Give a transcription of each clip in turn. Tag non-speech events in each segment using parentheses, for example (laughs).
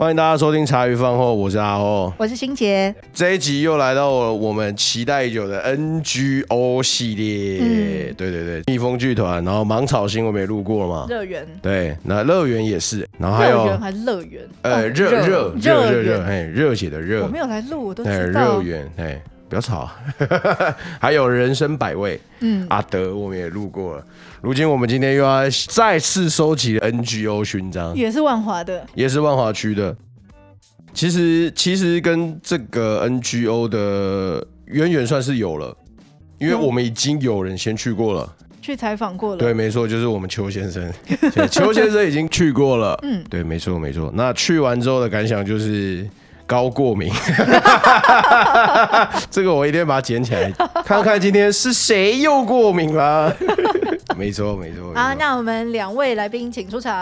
欢迎大家收听茶余饭后，我是阿后，我是新杰。这一集又来到了我们期待已久的 NGO 系列，嗯、对对对，蜜蜂剧团，然后芒草心我们也录过了嘛，乐园，对，那乐园也是，然后还有乐园还是乐园，呃，热热热热热，哎，热血的热，我没有来录，我都知道，乐园，哎。不要吵，(laughs) 还有人生百味，嗯，阿德我们也录过了。如今我们今天又要再次收集 NGO 勋章，也是万华的，也是万华区的。其实其实跟这个 NGO 的渊源算是有了，因为我们已经有人先去过了，去采访过了。对，没错，就是我们邱先生，邱先生已经去过了。嗯，对，没错没错。那去完之后的感想就是。高过敏，(laughs) 这个我一定要把它捡起来，(laughs) 看看今天是谁又过敏了。(laughs) 没错，没错。好，那我们两位来宾请出场。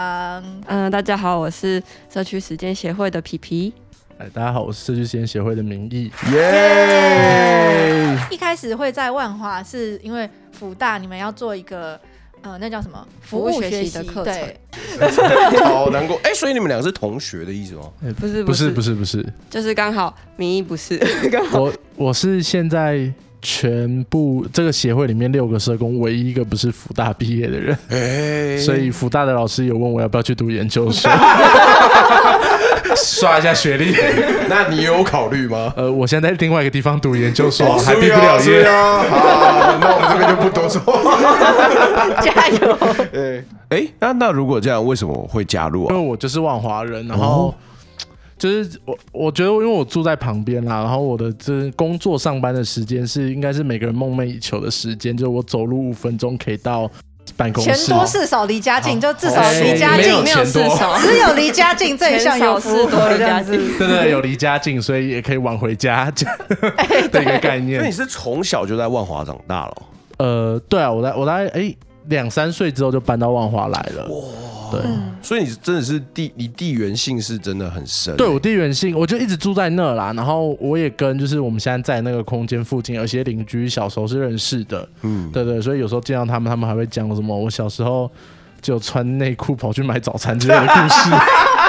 嗯、呃，大家好，我是社区时间协会的皮皮。哎，大家好，我是社区实践协会的明义。耶！一开始会在万华，是因为福大你们要做一个。呃，那叫什么服务学习的课程？对，(laughs) 好难过。哎、欸，所以你们两个是同学的意思吗？欸、不是，不是，不是，不是，就是刚好名义不是。(laughs) 刚好我我是现在全部这个协会里面六个社工唯一一个不是福大毕业的人，欸、所以福大的老师有问我要不要去读研究生。(laughs) 刷一下学历，那你有考虑吗？呃，我现在在另外一个地方读研究所，还毕不了业啊。好，那我们这边就不多说。(laughs) 加油。对，哎，那那如果这样，为什么会加入啊？因为我就是万华人，然后就是我，我觉得因为我住在旁边啦，然后我的这工作上班的时间是应该是每个人梦寐以求的时间，就是我走路五分钟可以到。办公室钱多事少离家近，就至少离家近没有事少，只有离家近这一项有事多离家近，对对，有离家近，所以也可以晚回家的一个概念。所以你是从小就在万华长大了？呃，对啊，我来我来哎两三岁之后就搬到万华来了。对，所以你真的是地，你地缘性是真的很深。对，我地缘性，我就一直住在那啦。然后我也跟就是我们现在在那个空间附近有些邻居小时候是认识的。嗯，对对，所以有时候见到他们，他们还会讲什么我小时候就穿内裤跑去买早餐之类的故事。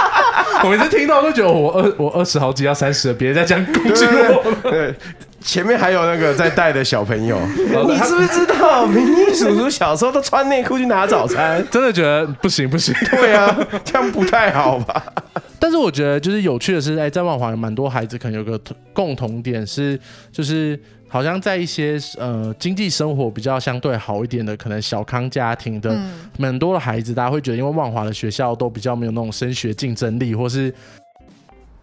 (laughs) 我每次听到都觉得我二我二十好几要三十了，别再讲攻击我了。对。前面还有那个在带的小朋友，(laughs) 你知不知道明义叔叔小时候都穿内裤去拿早餐？(laughs) 真的觉得不行不行，对啊，这样不太好吧？(laughs) 但是我觉得就是有趣的是，哎，在万华有蛮多孩子可能有个共同点是，就是好像在一些呃经济生活比较相对好一点的，可能小康家庭的蛮多的孩子，大家会觉得，因为万华的学校都比较没有那种升学竞争力，或是。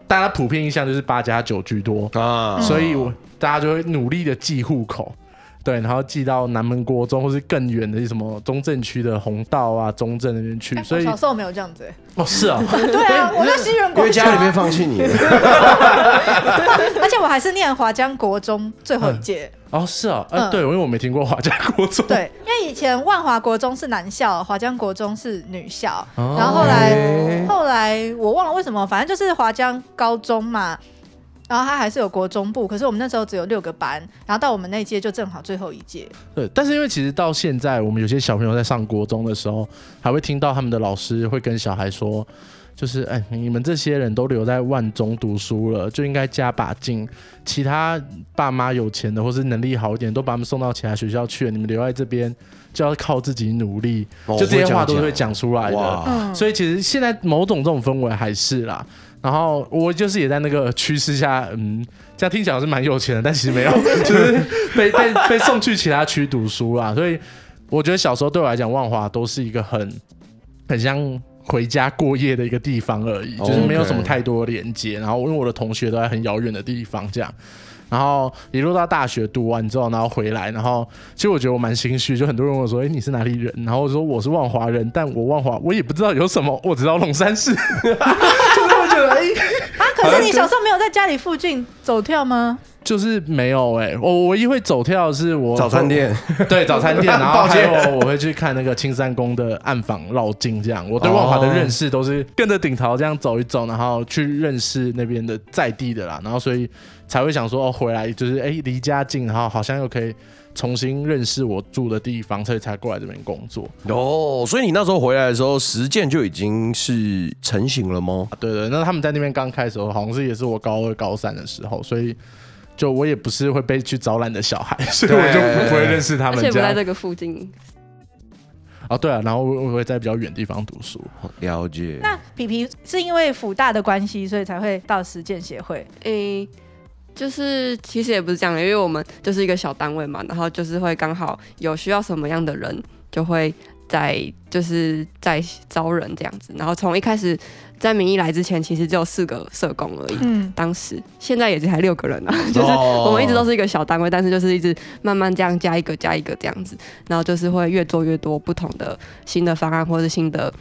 大家普遍印象就是八加九居多啊，所以我大家就会努力的记户口，对，然后寄到南门国中或是更远的什么中正区的红道啊、中正那边去。所以小时候没有这样子哎。哦，是啊。(laughs) 对啊，我在西园国中。因为家里面放弃你。(laughs) 而且我还是念华江国中最后一届。哦，是啊，呃，对，因为我没听过华江国中。对，因为以前万华国中是男校，华江国中是女校，然后后来后来我忘了为什么，反正就是华江高中嘛，然后他还是有国中部，可是我们那时候只有六个班，然后到我们那届就正好最后一届。对，但是因为其实到现在，我们有些小朋友在上国中的时候，还会听到他们的老师会跟小孩说。就是哎，你们这些人都留在万中读书了，就应该加把劲。其他爸妈有钱的或是能力好一点，都把他们送到其他学校去了。你们留在这边就要靠自己努力。哦、就这些话都是会讲出来的。所以其实现在某种这种氛围还是啦。然后我就是也在那个趋势下，嗯，这样听起来是蛮有钱的，但其实没有，(laughs) 就是被被被送去其他区读书啦。所以我觉得小时候对我来讲，万华都是一个很很像。回家过夜的一个地方而已，就是没有什么太多连接。然后因为我的同学都在很遥远的地方，这样，然后一路到大学读完之后，然后回来，然后其实我觉得我蛮心虚，就很多人问我说：“哎，你是哪里人？”然后我说：“我是万华人，但我万华我也不知道有什么，我知道龙山寺。(laughs) ”啊，可是你小时候没有在家里附近走跳吗？就是没有哎、欸，我唯一会走跳的是我早餐店，(laughs) 对早餐店，(laughs) 然后还抱歉。有我会去看那个青山宫的暗访绕境，这样我对万华的认识都是跟着顶桃这样走一走，然后去认识那边的在地的啦，然后所以才会想说哦回来就是哎离家近，然后好像又可以重新认识我住的地方，所以才过来这边工作。哦，所以你那时候回来的时候，实践就已经是成型了吗？对对，那他们在那边刚开始的时候，好像是也是我高二高三的时候，所以。就我也不是会被去招揽的小孩，(laughs) 所以我就不会认识他们。而且不在这个附近。哦，对啊，然后我会在比较远的地方读书。了解。那皮皮是因为辅大的关系，所以才会到实践协会？诶、欸，就是其实也不是这样的，因为我们就是一个小单位嘛，然后就是会刚好有需要什么样的人，就会在就是在招人这样子，然后从一开始。在民意来之前，其实只有四个社工而已。嗯，当时现在也才六个人啊，就是我们一直都是一个小单位，但是就是一直慢慢这样加一个加一个这样子，然后就是会越做越多不同的新的方案或是新的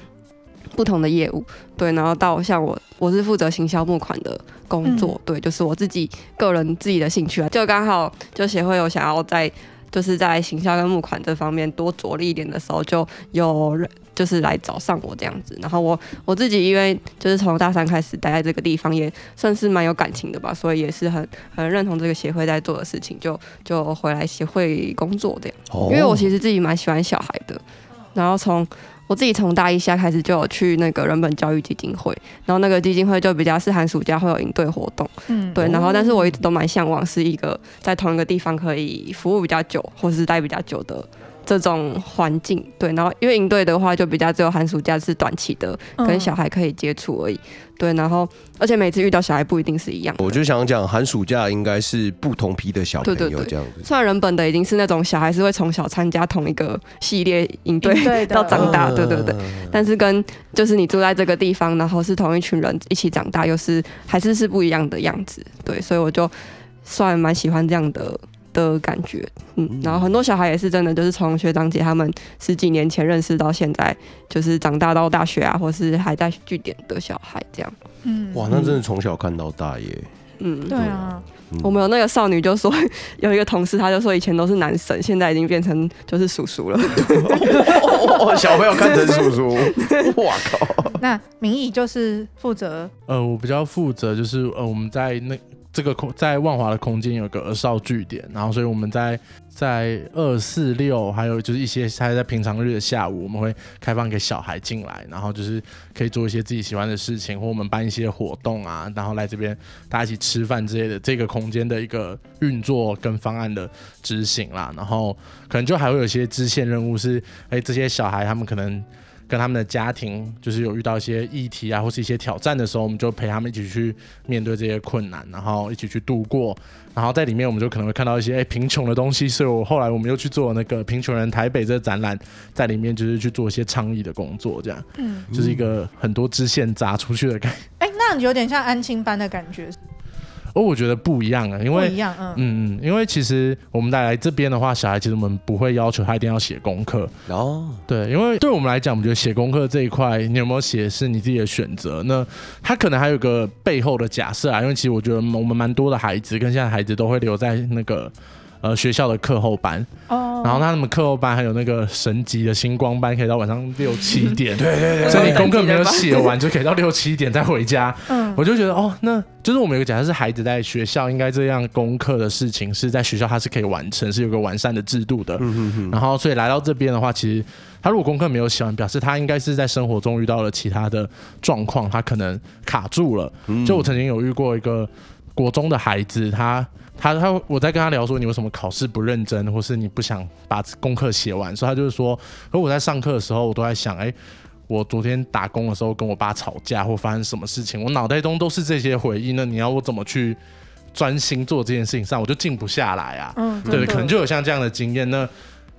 不同的业务。对，然后到像我，我是负责行销募款的工作，对，就是我自己个人自己的兴趣啊，就刚好就协会有想要在就是在行销跟募款这方面多着力一点的时候，就有人。就是来找上我这样子，然后我我自己因为就是从大三开始待在这个地方，也算是蛮有感情的吧，所以也是很很认同这个协会在做的事情，就就回来协会工作这样。哦。因为我其实自己蛮喜欢小孩的，然后从我自己从大一下开始就有去那个人本教育基金会，然后那个基金会就比较是寒暑假会有营队活动，嗯，对，然后但是我一直都蛮向往是一个在同一个地方可以服务比较久，或是待比较久的。这种环境，对，然后因为营队的话，就比较只有寒暑假是短期的，跟小孩可以接触而已，对，然后而且每次遇到小孩不一定是一样。我就想讲，寒暑假应该是不同批的小朋友，对对对，这样子。虽然人本的已经是那种小孩是会从小参加同一个系列营队到长大，对对对，但是跟就是你住在这个地方，然后是同一群人一起长大，又是还是是不一样的样子，对，所以我就算蛮喜欢这样的。的感觉，嗯，然后很多小孩也是真的，就是从学长姐他们十几年前认识到现在，就是长大到大学啊，或是还在据点的小孩这样，嗯，哇，那真的从小看到大耶，嗯，对啊，我们有那个少女就说，有一个同事他就说以前都是男神，现在已经变成就是叔叔了，(laughs) 小朋友看成叔叔，(laughs) 哇靠，那明义就是负责，呃，我比较负责就是呃我们在那。这个空在万华的空间有个儿少据点，然后所以我们在在二四六还有就是一些还在平常日的下午，我们会开放给小孩进来，然后就是可以做一些自己喜欢的事情，或我们办一些活动啊，然后来这边大家一起吃饭之类的。这个空间的一个运作跟方案的执行啦，然后可能就还会有一些支线任务是，哎，这些小孩他们可能。跟他们的家庭就是有遇到一些议题啊，或是一些挑战的时候，我们就陪他们一起去面对这些困难，然后一起去度过。然后在里面，我们就可能会看到一些哎贫穷的东西。所以我后来我们又去做那个贫穷人台北这个展览，在里面就是去做一些倡议的工作，这样，嗯，就是一个很多支线砸出去的感觉。哎，那有点像安亲班的感觉。哦，我觉得不一样啊，因为嗯嗯嗯，因为其实我们带来这边的话，小孩其实我们不会要求他一定要写功课哦。对，因为对我们来讲，我们觉得写功课这一块，你有没有写是你自己的选择。那他可能还有个背后的假设啊，因为其实我觉得我们蛮多的孩子跟现在孩子都会留在那个。呃，学校的课后班，oh. 然后他们课后班还有那个神级的星光班，可以到晚上六七点。对对对，所以你功课没有写完，就可以到六七点再回家。嗯，我就觉得哦，那就是我们有个假设是孩子在学校应该这样功课的事情是在学校他是可以完成，是有个完善的制度的。嗯嗯嗯。然后所以来到这边的话，其实他如果功课没有写完，表示他应该是在生活中遇到了其他的状况，他可能卡住了。就我曾经有遇过一个国中的孩子，他。他他我在跟他聊说，你为什么考试不认真，或是你不想把功课写完，所以他就是说，可我在上课的时候，我都在想，哎，我昨天打工的时候跟我爸吵架或发生什么事情，我脑袋中都是这些回忆。那你要我怎么去专心做这件事情上，我就静不下来啊。嗯，对，可能就有像这样的经验。那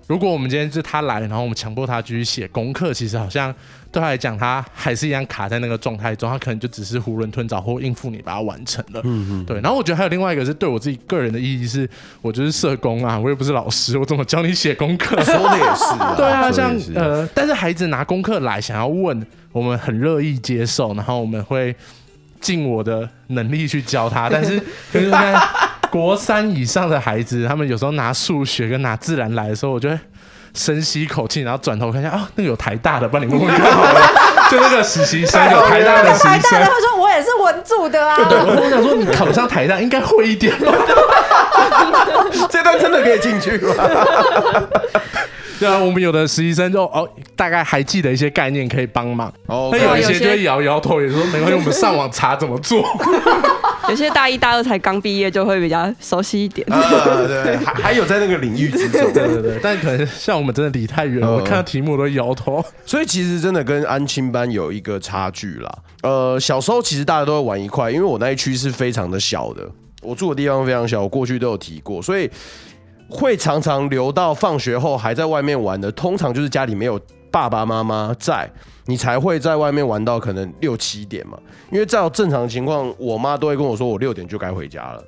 如果我们今天是他来，然后我们强迫他继续写功课，其实好像。对他来讲，他还是一样卡在那个状态中，他可能就只是囫囵吞枣或应付你把它完成了。嗯嗯，对。然后我觉得还有另外一个是对我自己个人的意义是，我就是社工啊，我也不是老师，我怎么教你写功课？(laughs) 说的也是啊。(laughs) 对啊，像呃，但是孩子拿功课来想要问，我们很乐意接受，然后我们会尽我的能力去教他，但是 (laughs) 可是在。国三以上的孩子，他们有时候拿数学跟拿自然来的时候，我就会深吸一口气，然后转头看一下，啊，那个有台大的，帮你问问看好了，(laughs) 就那个实习生有台大的实习生，台大的他说我也是文组的啊，对，对，我想说你考上台大应该会一点吧，(laughs) 这段真的可以进去吗？(laughs) 对啊，我们有的实习生就哦，大概还记得一些概念可以帮忙，哦，那有一些就会摇摇头，也说没关系，我们上网查怎么做。(laughs) 有些大一、大二才刚毕业，就会比较熟悉一点。啊，对，还还有在那个领域之中，对对对。但可能像我们真的离太远了，我看到题目都摇头。(laughs) 所以其实真的跟安亲班有一个差距啦。呃，小时候其实大家都会玩一块，因为我那一区是非常的小的，我住的地方非常小，我过去都有提过，所以。会常常留到放学后还在外面玩的，通常就是家里没有爸爸妈妈在，你才会在外面玩到可能六七点嘛。因为照正常情况，我妈都会跟我说，我六点就该回家了。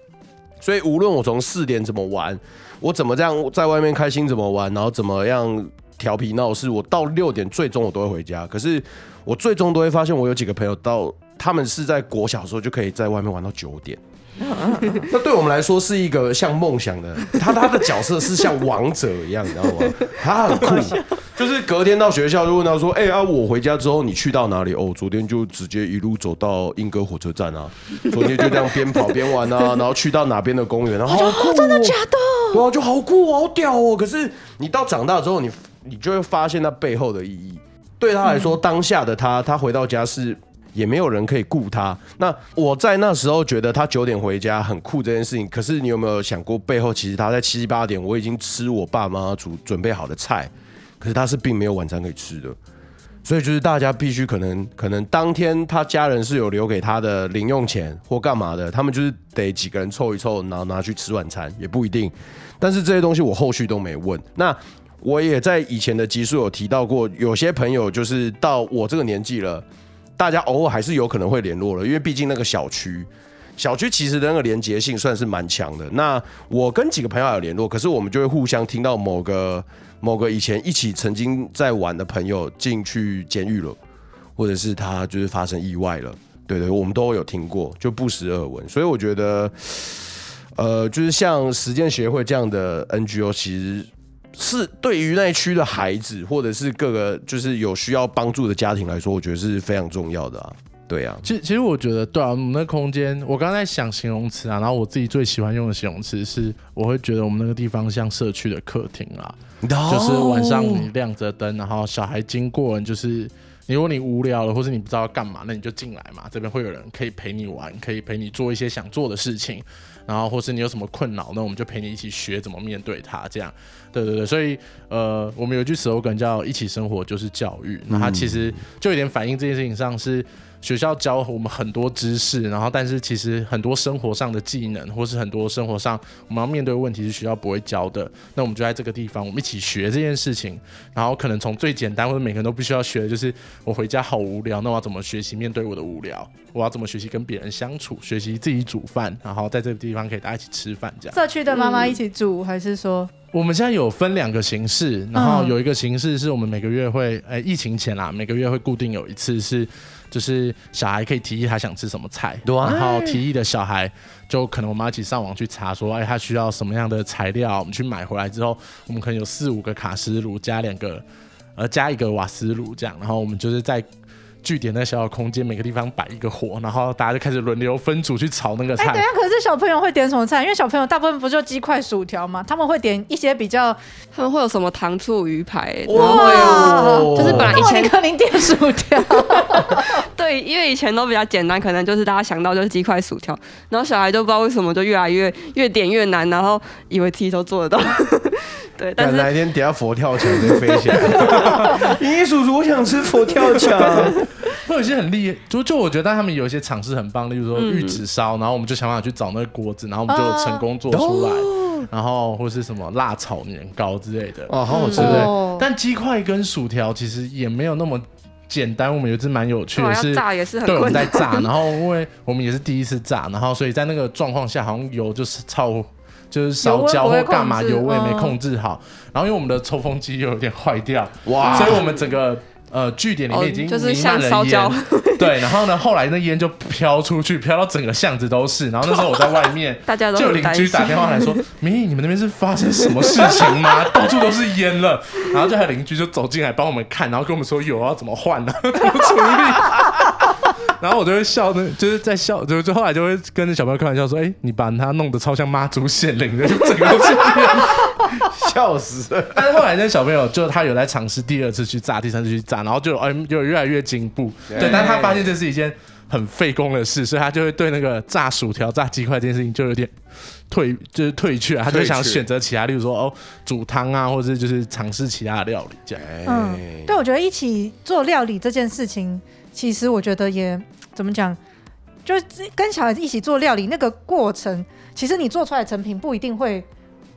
所以无论我从四点怎么玩，我怎么这样在外面开心怎么玩，然后怎么样调皮闹事，我到六点最终我都会回家。可是我最终都会发现，我有几个朋友到他们是在国小的时候就可以在外面玩到九点。(laughs) 那对我们来说是一个像梦想的，他他的角色是像王者一样，你知道吗？(laughs) 他很酷，就是隔天到学校就问他说：“哎、欸、啊，我回家之后你去到哪里？哦，昨天就直接一路走到英歌火车站啊，昨天就这样边跑边玩啊，(laughs) 然后去到哪边的公园，然后好酷、哦，真的假的？哇，就好酷，好屌哦！可是你到长大之后，你你就会发现那背后的意义。对他来说，当下的他，他回到家是。也没有人可以顾他。那我在那时候觉得他九点回家很酷这件事情，可是你有没有想过背后其实他在七八点我已经吃我爸妈煮准备好的菜，可是他是并没有晚餐可以吃的。所以就是大家必须可能可能当天他家人是有留给他的零用钱或干嘛的，他们就是得几个人凑一凑，然后拿去吃晚餐也不一定。但是这些东西我后续都没问。那我也在以前的集数有提到过，有些朋友就是到我这个年纪了。大家偶尔还是有可能会联络了，因为毕竟那个小区，小区其实的那个连结性算是蛮强的。那我跟几个朋友有联络，可是我们就会互相听到某个某个以前一起曾经在玩的朋友进去监狱了，或者是他就是发生意外了，对对，我们都有听过，就不时耳闻。所以我觉得，呃，就是像实践协会这样的 NGO，其实。是对于那一区的孩子，或者是各个就是有需要帮助的家庭来说，我觉得是非常重要的啊。对啊，其实其实我觉得，对啊，我们那空间，我刚才在想形容词啊，然后我自己最喜欢用的形容词是，我会觉得我们那个地方像社区的客厅啊，No! 就是晚上你亮着灯，然后小孩经过，就是如果你无聊了，或者你不知道要干嘛，那你就进来嘛，这边会有人可以陪你玩，可以陪你做一些想做的事情。然后，或是你有什么困扰，那我们就陪你一起学怎么面对它。这样，对对对。所以，呃，我们有一句 slogan 叫“一起生活就是教育”，那它其实就有点反映这件事情上是。学校教我们很多知识，然后但是其实很多生活上的技能，或是很多生活上我们要面对的问题是学校不会教的。那我们就在这个地方，我们一起学这件事情。然后可能从最简单或者每个人都必须要学的，就是我回家好无聊，那我要怎么学习面对我的无聊？我要怎么学习跟别人相处？学习自己煮饭，然后在这个地方可以大家一起吃饭，这样。社区的妈妈一起煮，还是说？我们现在有分两个形式，然后有一个形式是我们每个月会，哎，疫情前啦，每个月会固定有一次是。就是小孩可以提议他想吃什么菜，然后提议的小孩就可能我们要一起上网去查，说哎他需要什么样的材料，我们去买回来之后，我们可能有四五个卡式炉加两个，呃加一个瓦斯炉这样，然后我们就是在。据点那小小空间，每个地方摆一个火，然后大家就开始轮流分组去炒那个菜。哎、欸，等下，可是小朋友会点什么菜？因为小朋友大部分不就鸡块、薯条吗？他们会点一些比较，他们会有什么糖醋鱼排？哇，就是本来以前可能点薯条。(laughs) 对，因为以前都比较简单，可能就是大家想到就是鸡块、薯条，然后小孩就不知道为什么就越来越越点越难，然后以为自己都做得到。(laughs) 对，但是哪一天等下佛跳墙就飞起来。(laughs) 咦，叔叔，我想吃佛跳墙。(laughs) 会有一些很厉害，就就我觉得他们有一些尝试很棒，例如说玉子烧，嗯、然后我们就想办法去找那个锅子，然后我们就成功做出来。啊、然后或是什么辣炒年糕之类的，哦，好好吃但鸡块跟薯条其实也没有那么简单。我们有一次蛮有趣的是，炸也是很对，我们在炸，(laughs) 然后因为我们也是第一次炸，然后所以在那个状况下，好像油就是超。就是烧焦或干嘛，油味没控制好。然后因为我们的抽风机又有点坏掉，哇！所以我们整个呃据点里面已经哦就是弥漫了像烧焦烟，(laughs) 对，然后呢，后来那烟就飘出去，飘到整个巷子都是。然后那时候我在外面，(laughs) 大家都就有邻居打电话来说：“明义，你们那边是发生什么事情吗？到处都是烟了。(laughs) ”然后就还有邻居就走进来帮我们看，然后跟我们说：“有啊，怎么换呢、啊？怎么处理？”然后我就会笑，那就是在笑，就就后来就会跟着小朋友开玩笑说：“哎、欸，你把它弄得超像妈祖显灵的，就整个都是烟。” (laughs) 笑死了！但是后来那小朋友就他有在尝试第二次去炸，第三次去炸，然后就哎就越来越进步。对，但他发现这是一件很费工的事，所以他就会对那个炸薯条、炸鸡块这件事情就有点退，就是退却。他就想选择其他，例如说哦煮汤啊，或者就是尝试其他的料理这样。嗯，对，我觉得一起做料理这件事情，其实我觉得也怎么讲，就是跟小孩子一起做料理那个过程，其实你做出来的成品不一定会。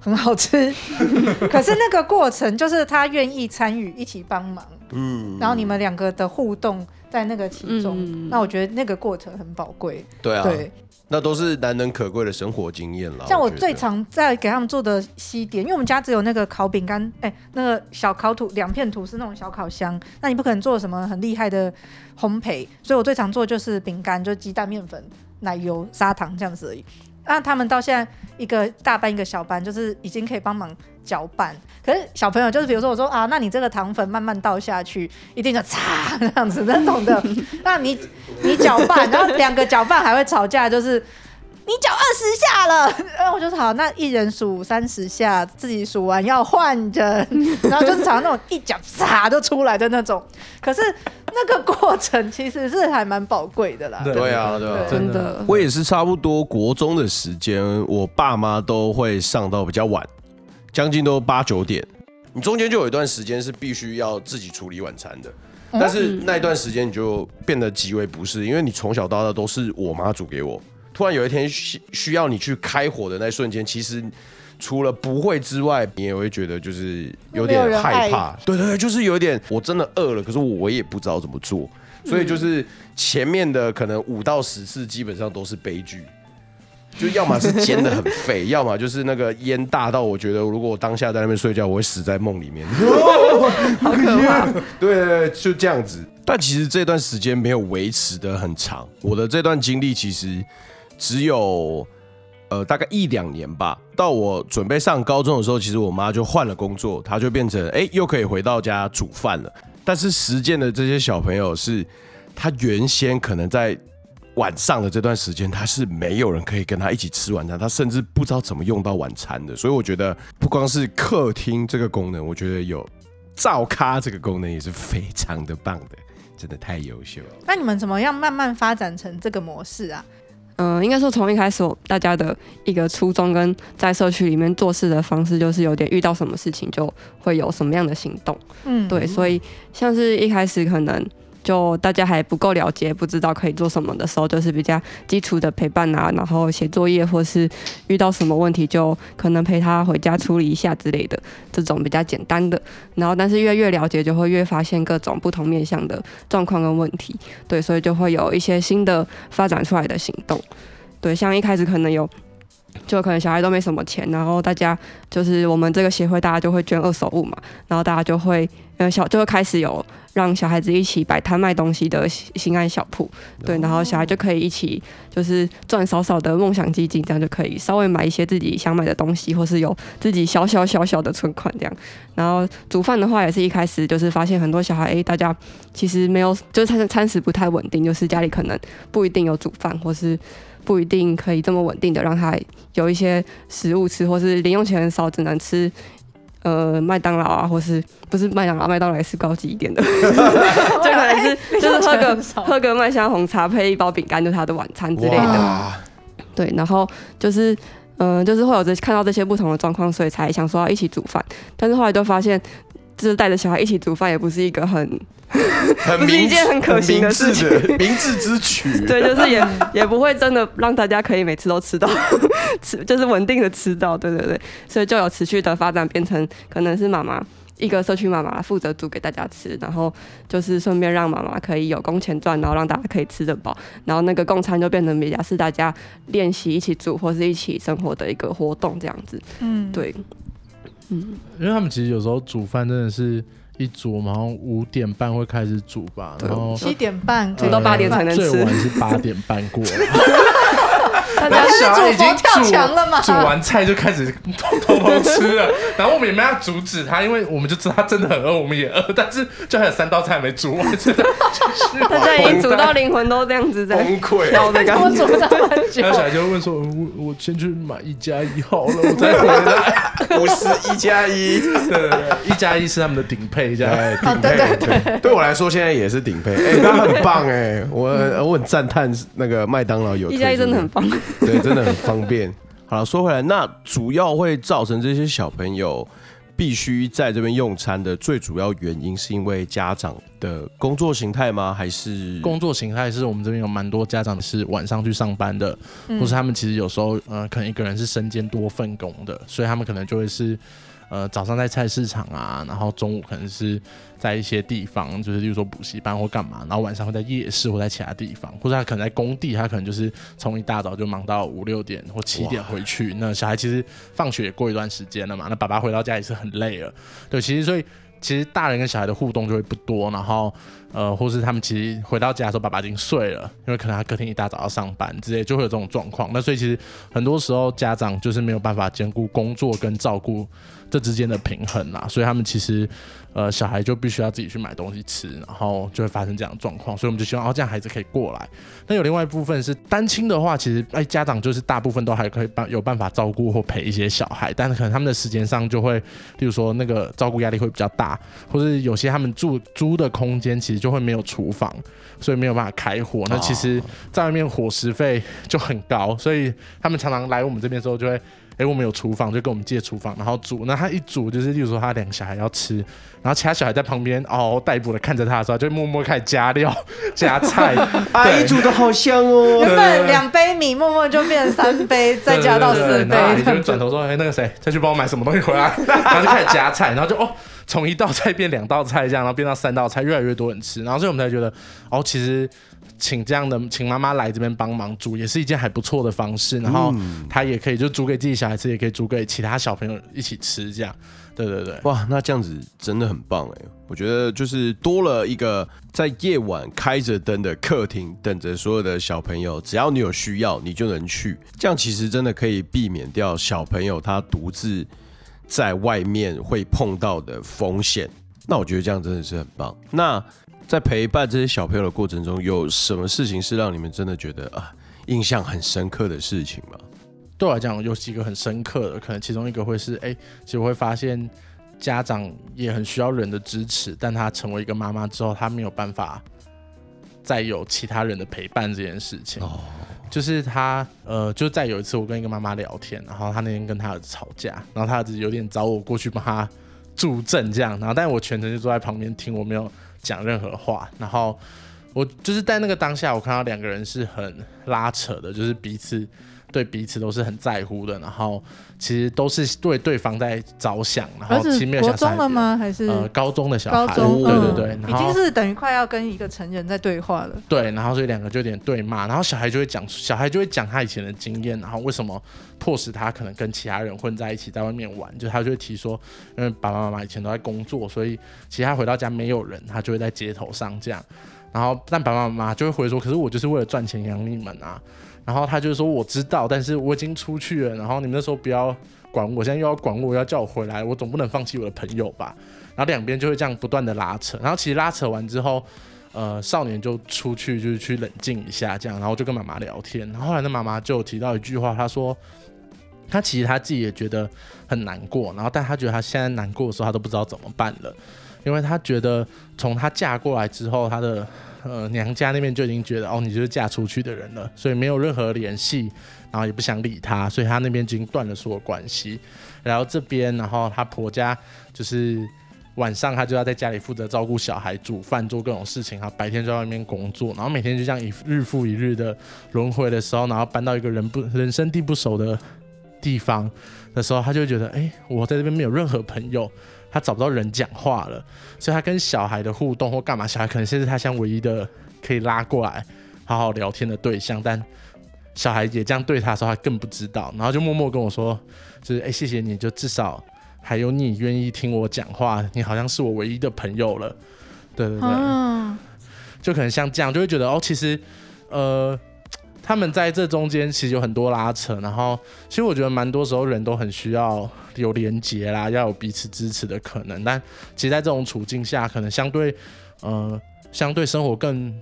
很好吃，(laughs) 可是那个过程就是他愿意参与，一起帮忙，嗯，然后你们两个的互动在那个其中，嗯、那我觉得那个过程很宝贵。对啊，对，那都是难能可贵的生活经验了。像我最常在给他们做的西点，因为我们家只有那个烤饼干，哎，那个小烤土两片吐是那种小烤箱，那你不可能做什么很厉害的烘焙，所以我最常做就是饼干，就鸡蛋、面粉、奶油、砂糖这样子而已。那他们到现在一个大班一个小班，就是已经可以帮忙搅拌。可是小朋友就是，比如说我说啊，那你这个糖粉慢慢倒下去，一定就擦这样子那种的。那你你搅拌，然后两个搅拌还会吵架，就是。你脚二十下了，(laughs) 然后我就说好，那一人数三十下，自己数完要换人，(laughs) 然后就是常常那种一脚嚓就出来的那种。可是那个过程其实是还蛮宝贵的啦。对，对啊，对啊，真的。我也是差不多国中的时间，我爸妈都会上到比较晚，将近都八九点。你中间就有一段时间是必须要自己处理晚餐的，但是那一段时间你就变得极为不适，因为你从小到大都是我妈煮给我。突然有一天需需要你去开火的那瞬间，其实除了不会之外，你也会觉得就是有点害怕。对对对，就是有点我真的饿了，可是我也不知道怎么做，所以就是前面的可能五到十次基本上都是悲剧，就要么是煎的很废，(laughs) 要么就是那个烟大到我觉得如果我当下在那边睡觉，我会死在梦里面，(laughs) (laughs) 好可怕。对对对，就这样子。但其实这段时间没有维持的很长，我的这段经历其实。只有呃大概一两年吧，到我准备上高中的时候，其实我妈就换了工作，她就变成哎、又可以回到家煮饭了。但是实践的这些小朋友是，他原先可能在晚上的这段时间，他是没有人可以跟他一起吃晚餐，他甚至不知道怎么用到晚餐的。所以我觉得不光是客厅这个功能，我觉得有灶咖这个功能也是非常的棒的，真的太优秀了。那你们怎么样慢慢发展成这个模式啊？嗯、呃，应该说从一开始，大家的一个初衷跟在社区里面做事的方式，就是有点遇到什么事情就会有什么样的行动。嗯，对，所以像是一开始可能。就大家还不够了解，不知道可以做什么的时候，就是比较基础的陪伴啊，然后写作业，或是遇到什么问题，就可能陪他回家处理一下之类的，这种比较简单的。然后，但是越越了解，就会越发现各种不同面向的状况跟问题，对，所以就会有一些新的发展出来的行动。对，像一开始可能有。就可能小孩都没什么钱，然后大家就是我们这个协会，大家就会捐二手物嘛，然后大家就会呃小就会开始有让小孩子一起摆摊卖东西的心安小铺，对，然后小孩就可以一起就是赚少少的梦想基金，这样就可以稍微买一些自己想买的东西，或是有自己小小小小的存款这样。然后煮饭的话，也是一开始就是发现很多小孩，哎，大家其实没有就是餐餐食不太稳定，就是家里可能不一定有煮饭，或是。不一定可以这么稳定的让他有一些食物吃，或是零用钱很少，只能吃呃麦当劳啊，或是不是麦当劳，麦当劳也是高级一点的，(laughs) 就可能是就是喝个喝个麦香红茶配一包饼干，就是他的晚餐之类的。对，然后就是嗯、呃，就是会有这看到这些不同的状况，所以才想说要一起煮饭，但是后来就发现，就是带着小孩一起煮饭也不是一个很。很 (laughs) 不是一件很可行的事情，(laughs) 明智之举。(laughs) 对，就是也也不会真的让大家可以每次都吃到，吃就是稳定的吃到。对对对，所以就有持续的发展，变成可能是妈妈一个社区妈妈负责煮给大家吃，然后就是顺便让妈妈可以有工钱赚，然后让大家可以吃得饱，然后那个共餐就变成比较是大家练习一起煮或是一起生活的一个活动这样子。嗯，对，嗯，因为他们其实有时候煮饭真的是。一煮，好像五点半会开始煮吧，然后七点半煮到八点才能吃，最晚是八点半过。(laughs) 大家小孩已经跳墙了嘛？煮完菜就开始 (laughs) 偷偷吃了，然后我们也没要阻止他，因为我们就知道他真的很饿，我们也饿，但是就还有三道菜没煮完，真的就是大家已经煮到灵魂都这样子在崩溃，我煮到很久。然后小孩就会问说：“我我先去买一加一好了，我再回来。(laughs) ”我是一加一，对对对，一加一是他们的顶配，这样顶配。对，对我来说现在也是顶配。哎，他很棒哎，我我很赞叹那个麦当劳有一加一真的很棒。(laughs) 对，真的很方便。好了，说回来，那主要会造成这些小朋友必须在这边用餐的最主要原因，是因为家长的工作形态吗？还是工作形态是我们这边有蛮多家长是晚上去上班的，嗯、或是他们其实有时候呃，可能一个人是身兼多份工的，所以他们可能就会是。呃，早上在菜市场啊，然后中午可能是在一些地方，就是例如说补习班或干嘛，然后晚上会在夜市或在其他地方，或者他可能在工地，他可能就是从一大早就忙到五六点或七点回去。那小孩其实放学也过一段时间了嘛，那爸爸回到家也是很累了。对，其实所以其实大人跟小孩的互动就会不多，然后呃，或是他们其实回到家的时候，爸爸已经睡了，因为可能他隔天一大早要上班之类，就会有这种状况。那所以其实很多时候家长就是没有办法兼顾工作跟照顾。这之间的平衡啦，所以他们其实，呃，小孩就必须要自己去买东西吃，然后就会发生这样的状况。所以我们就希望，哦，这样孩子可以过来。那有另外一部分是单亲的话，其实哎，家长就是大部分都还可以办有办法照顾或陪一些小孩，但是可能他们的时间上就会，例如说那个照顾压力会比较大，或者有些他们住租的空间其实就会没有厨房，所以没有办法开火。那其实在外面伙食费就很高，所以他们常常来我们这边的时候就会。哎，我们有厨房，就跟我们借厨房，然后煮。那他一煮，就是例如说他两个小孩要吃，然后其他小孩在旁边嗷嗷待哺的看着他的时候，就默默开始加料、(laughs) 加菜。阿姨煮的好香哦！原本两杯米，默默就变成三杯，再加到四杯。然后你就转头说：“哎，那个谁，再去帮我买什么东西回来。(laughs) ”然后就开始夹菜，然后就哦，从一道菜变两道菜这样，然后变到三道菜，越来越多人吃。然后所以我们才觉得，哦，其实。请这样的，请妈妈来这边帮忙煮，也是一件还不错的方式。然后她也可以就煮给自己小孩吃，也可以煮给其他小朋友一起吃，这样。对对对，哇，那这样子真的很棒哎！我觉得就是多了一个在夜晚开着灯的客厅，等着所有的小朋友，只要你有需要，你就能去。这样其实真的可以避免掉小朋友他独自在外面会碰到的风险。那我觉得这样真的是很棒。那。在陪伴这些小朋友的过程中，有什么事情是让你们真的觉得啊，印象很深刻的事情吗？对我来讲，有几个很深刻的，可能其中一个会是，哎、欸，其实我会发现家长也很需要人的支持，但他成为一个妈妈之后，他没有办法再有其他人的陪伴这件事情。哦，就是他，呃，就在有一次，我跟一个妈妈聊天，然后他那天跟他儿子吵架，然后他儿子有点找我过去帮他助阵，这样，然后但我全程就坐在旁边听，我没有。讲任何话，然后我就是在那个当下，我看到两个人是很拉扯的，就是彼此对彼此都是很在乎的，然后其实都是对对方在着想，然后其实没有国中了吗？还是呃高中的小孩？高中，对对对，已经是等于快要跟一个成人在对话了。对，然后所以两个就有点对骂，然后小孩就会讲，小孩就会讲他以前的经验，然后为什么迫使他可能跟其他人混在一起，在外面玩，就他就会提说，因为爸爸妈妈以前都在工作，所以其实他回到家没有人，他就会在街头上这样，然后但爸爸妈妈就会回说，可是我就是为了赚钱养你们啊。然后他就说：“我知道，但是我已经出去了。然后你们那时候不要管我，现在又要管我，要叫我回来，我总不能放弃我的朋友吧？”然后两边就会这样不断的拉扯。然后其实拉扯完之后，呃，少年就出去就是去冷静一下，这样，然后就跟妈妈聊天。然后后来那妈妈就提到一句话，她说：“她其实她自己也觉得很难过，然后但她觉得她现在难过的时候，她都不知道怎么办了，因为她觉得从她嫁过来之后，她的。”呃，娘家那边就已经觉得哦，你就是嫁出去的人了，所以没有任何联系，然后也不想理她，所以她那边已经断了所有关系。然后这边，然后她婆家就是晚上她就要在家里负责照顾小孩、煮饭、做各种事情，他白天在外面工作，然后每天就这样一日复一日的轮回的时候，然后搬到一个人不人生地不熟的地方的时候，他就觉得，哎，我在这边没有任何朋友。他找不到人讲话了，所以他跟小孩的互动或干嘛，小孩可能现在是他像唯一的可以拉过来好好聊天的对象，但小孩也这样对他的时候，他更不知道，然后就默默跟我说，就是哎、欸，谢谢你，就至少还有你愿意听我讲话，你好像是我唯一的朋友了。对对对，嗯、就可能像这样，就会觉得哦，其实呃，他们在这中间其实有很多拉扯，然后其实我觉得蛮多时候人都很需要有连接啦，要有彼此支持的可能，但其实在这种处境下，可能相对呃，相对生活更。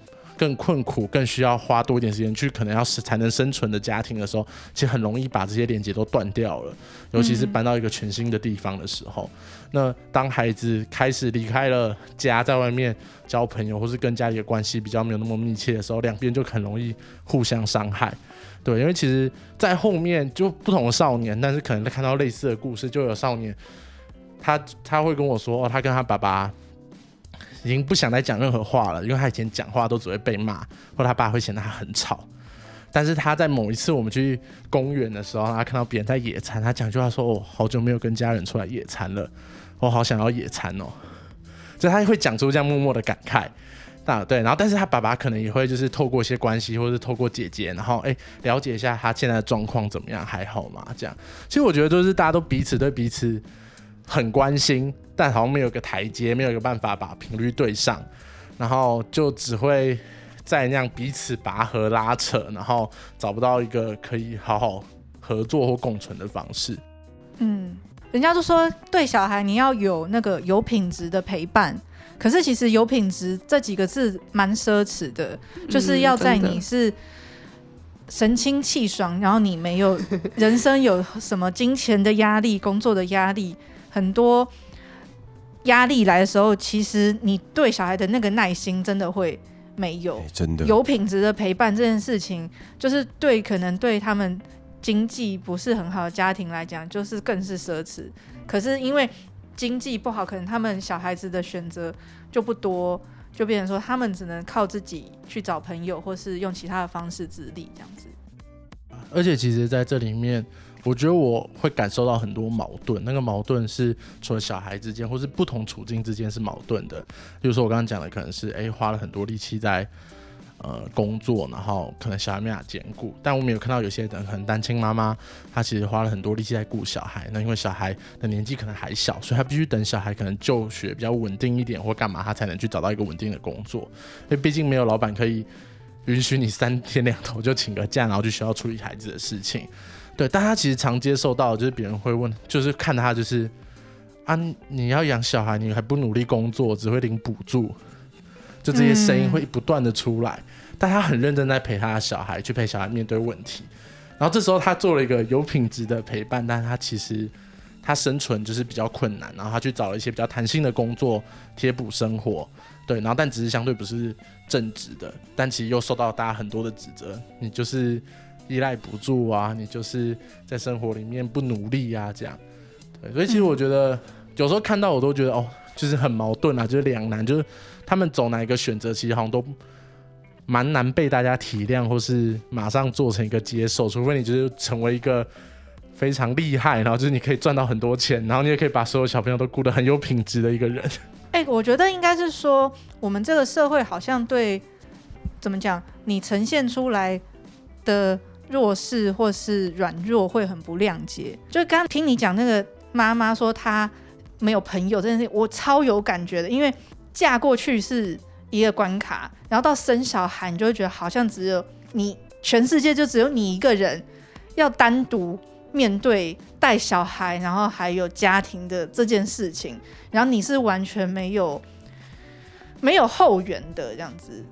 更困苦、更需要花多一点时间去，可能要才能生存的家庭的时候，其实很容易把这些连接都断掉了。尤其是搬到一个全新的地方的时候，那当孩子开始离开了家，在外面交朋友，或是跟家里的关系比较没有那么密切的时候，两边就很容易互相伤害。对，因为其实，在后面就不同的少年，但是可能看到类似的故事，就有少年，他他会跟我说，哦，他跟他爸爸。已经不想再讲任何话了，因为他以前讲话都只会被骂，或他爸会嫌他很吵。但是他在某一次我们去公园的时候，他看到别人在野餐，他讲句话说：“哦，好久没有跟家人出来野餐了，我好想要野餐哦。”就他会讲出这样默默的感慨。那对，然后但是他爸爸可能也会就是透过一些关系，或者是透过姐姐，然后哎了解一下他现在的状况怎么样，还好吗？这样，其实我觉得都是大家都彼此对彼此很关心。但好像没有个台阶，没有一个办法把频率对上，然后就只会在那样彼此拔河拉扯，然后找不到一个可以好好合作或共存的方式。嗯，人家都说对小孩你要有那个有品质的陪伴，可是其实有品质这几个字蛮奢侈的，就是要在你是神清气爽，然后你没有 (laughs) 人生有什么金钱的压力、工作的压力很多。压力来的时候，其实你对小孩的那个耐心真的会没有。欸、真的有品质的陪伴这件事情，就是对可能对他们经济不是很好的家庭来讲，就是更是奢侈。可是因为经济不好，可能他们小孩子的选择就不多，就变成说他们只能靠自己去找朋友，或是用其他的方式自立这样子。而且其实在这里面。我觉得我会感受到很多矛盾，那个矛盾是除了小孩之间，或是不同处境之间是矛盾的。比如说我刚刚讲的，可能是诶花了很多力气在呃工作，然后可能小孩没法兼顾。但我们有看到有些人可能单亲妈妈，她其实花了很多力气在顾小孩。那因为小孩的年纪可能还小，所以她必须等小孩可能就学比较稳定一点或干嘛，她才能去找到一个稳定的工作。因为毕竟没有老板可以允许你三天两头就请个假，然后去学校处理孩子的事情。对，但他其实常接受到，就是别人会问，就是看他就是啊，你要养小孩，你还不努力工作，只会领补助，就这些声音会不断的出来。嗯、但他很认真在陪他的小孩，去陪小孩面对问题。然后这时候他做了一个有品质的陪伴，但他其实他生存就是比较困难。然后他去找了一些比较弹性的工作，贴补生活。对，然后但只是相对不是正直的，但其实又受到大家很多的指责，你就是。依赖不住啊，你就是在生活里面不努力啊，这样，对，所以其实我觉得、嗯、有时候看到我都觉得哦，就是很矛盾啊，就是两难，就是他们走哪一个选择，其实好像都蛮难被大家体谅，或是马上做成一个接受，除非你就是成为一个非常厉害，然后就是你可以赚到很多钱，然后你也可以把所有小朋友都顾得很有品质的一个人。(laughs) 哎、欸，我觉得应该是说，我们这个社会好像对怎么讲，你呈现出来的。弱势或是软弱会很不谅解，就刚听你讲那个妈妈说她没有朋友这件事，我超有感觉的。因为嫁过去是一个关卡，然后到生小孩，你就会觉得好像只有你，全世界就只有你一个人要单独面对带小孩，然后还有家庭的这件事情，然后你是完全没有没有后援的这样子。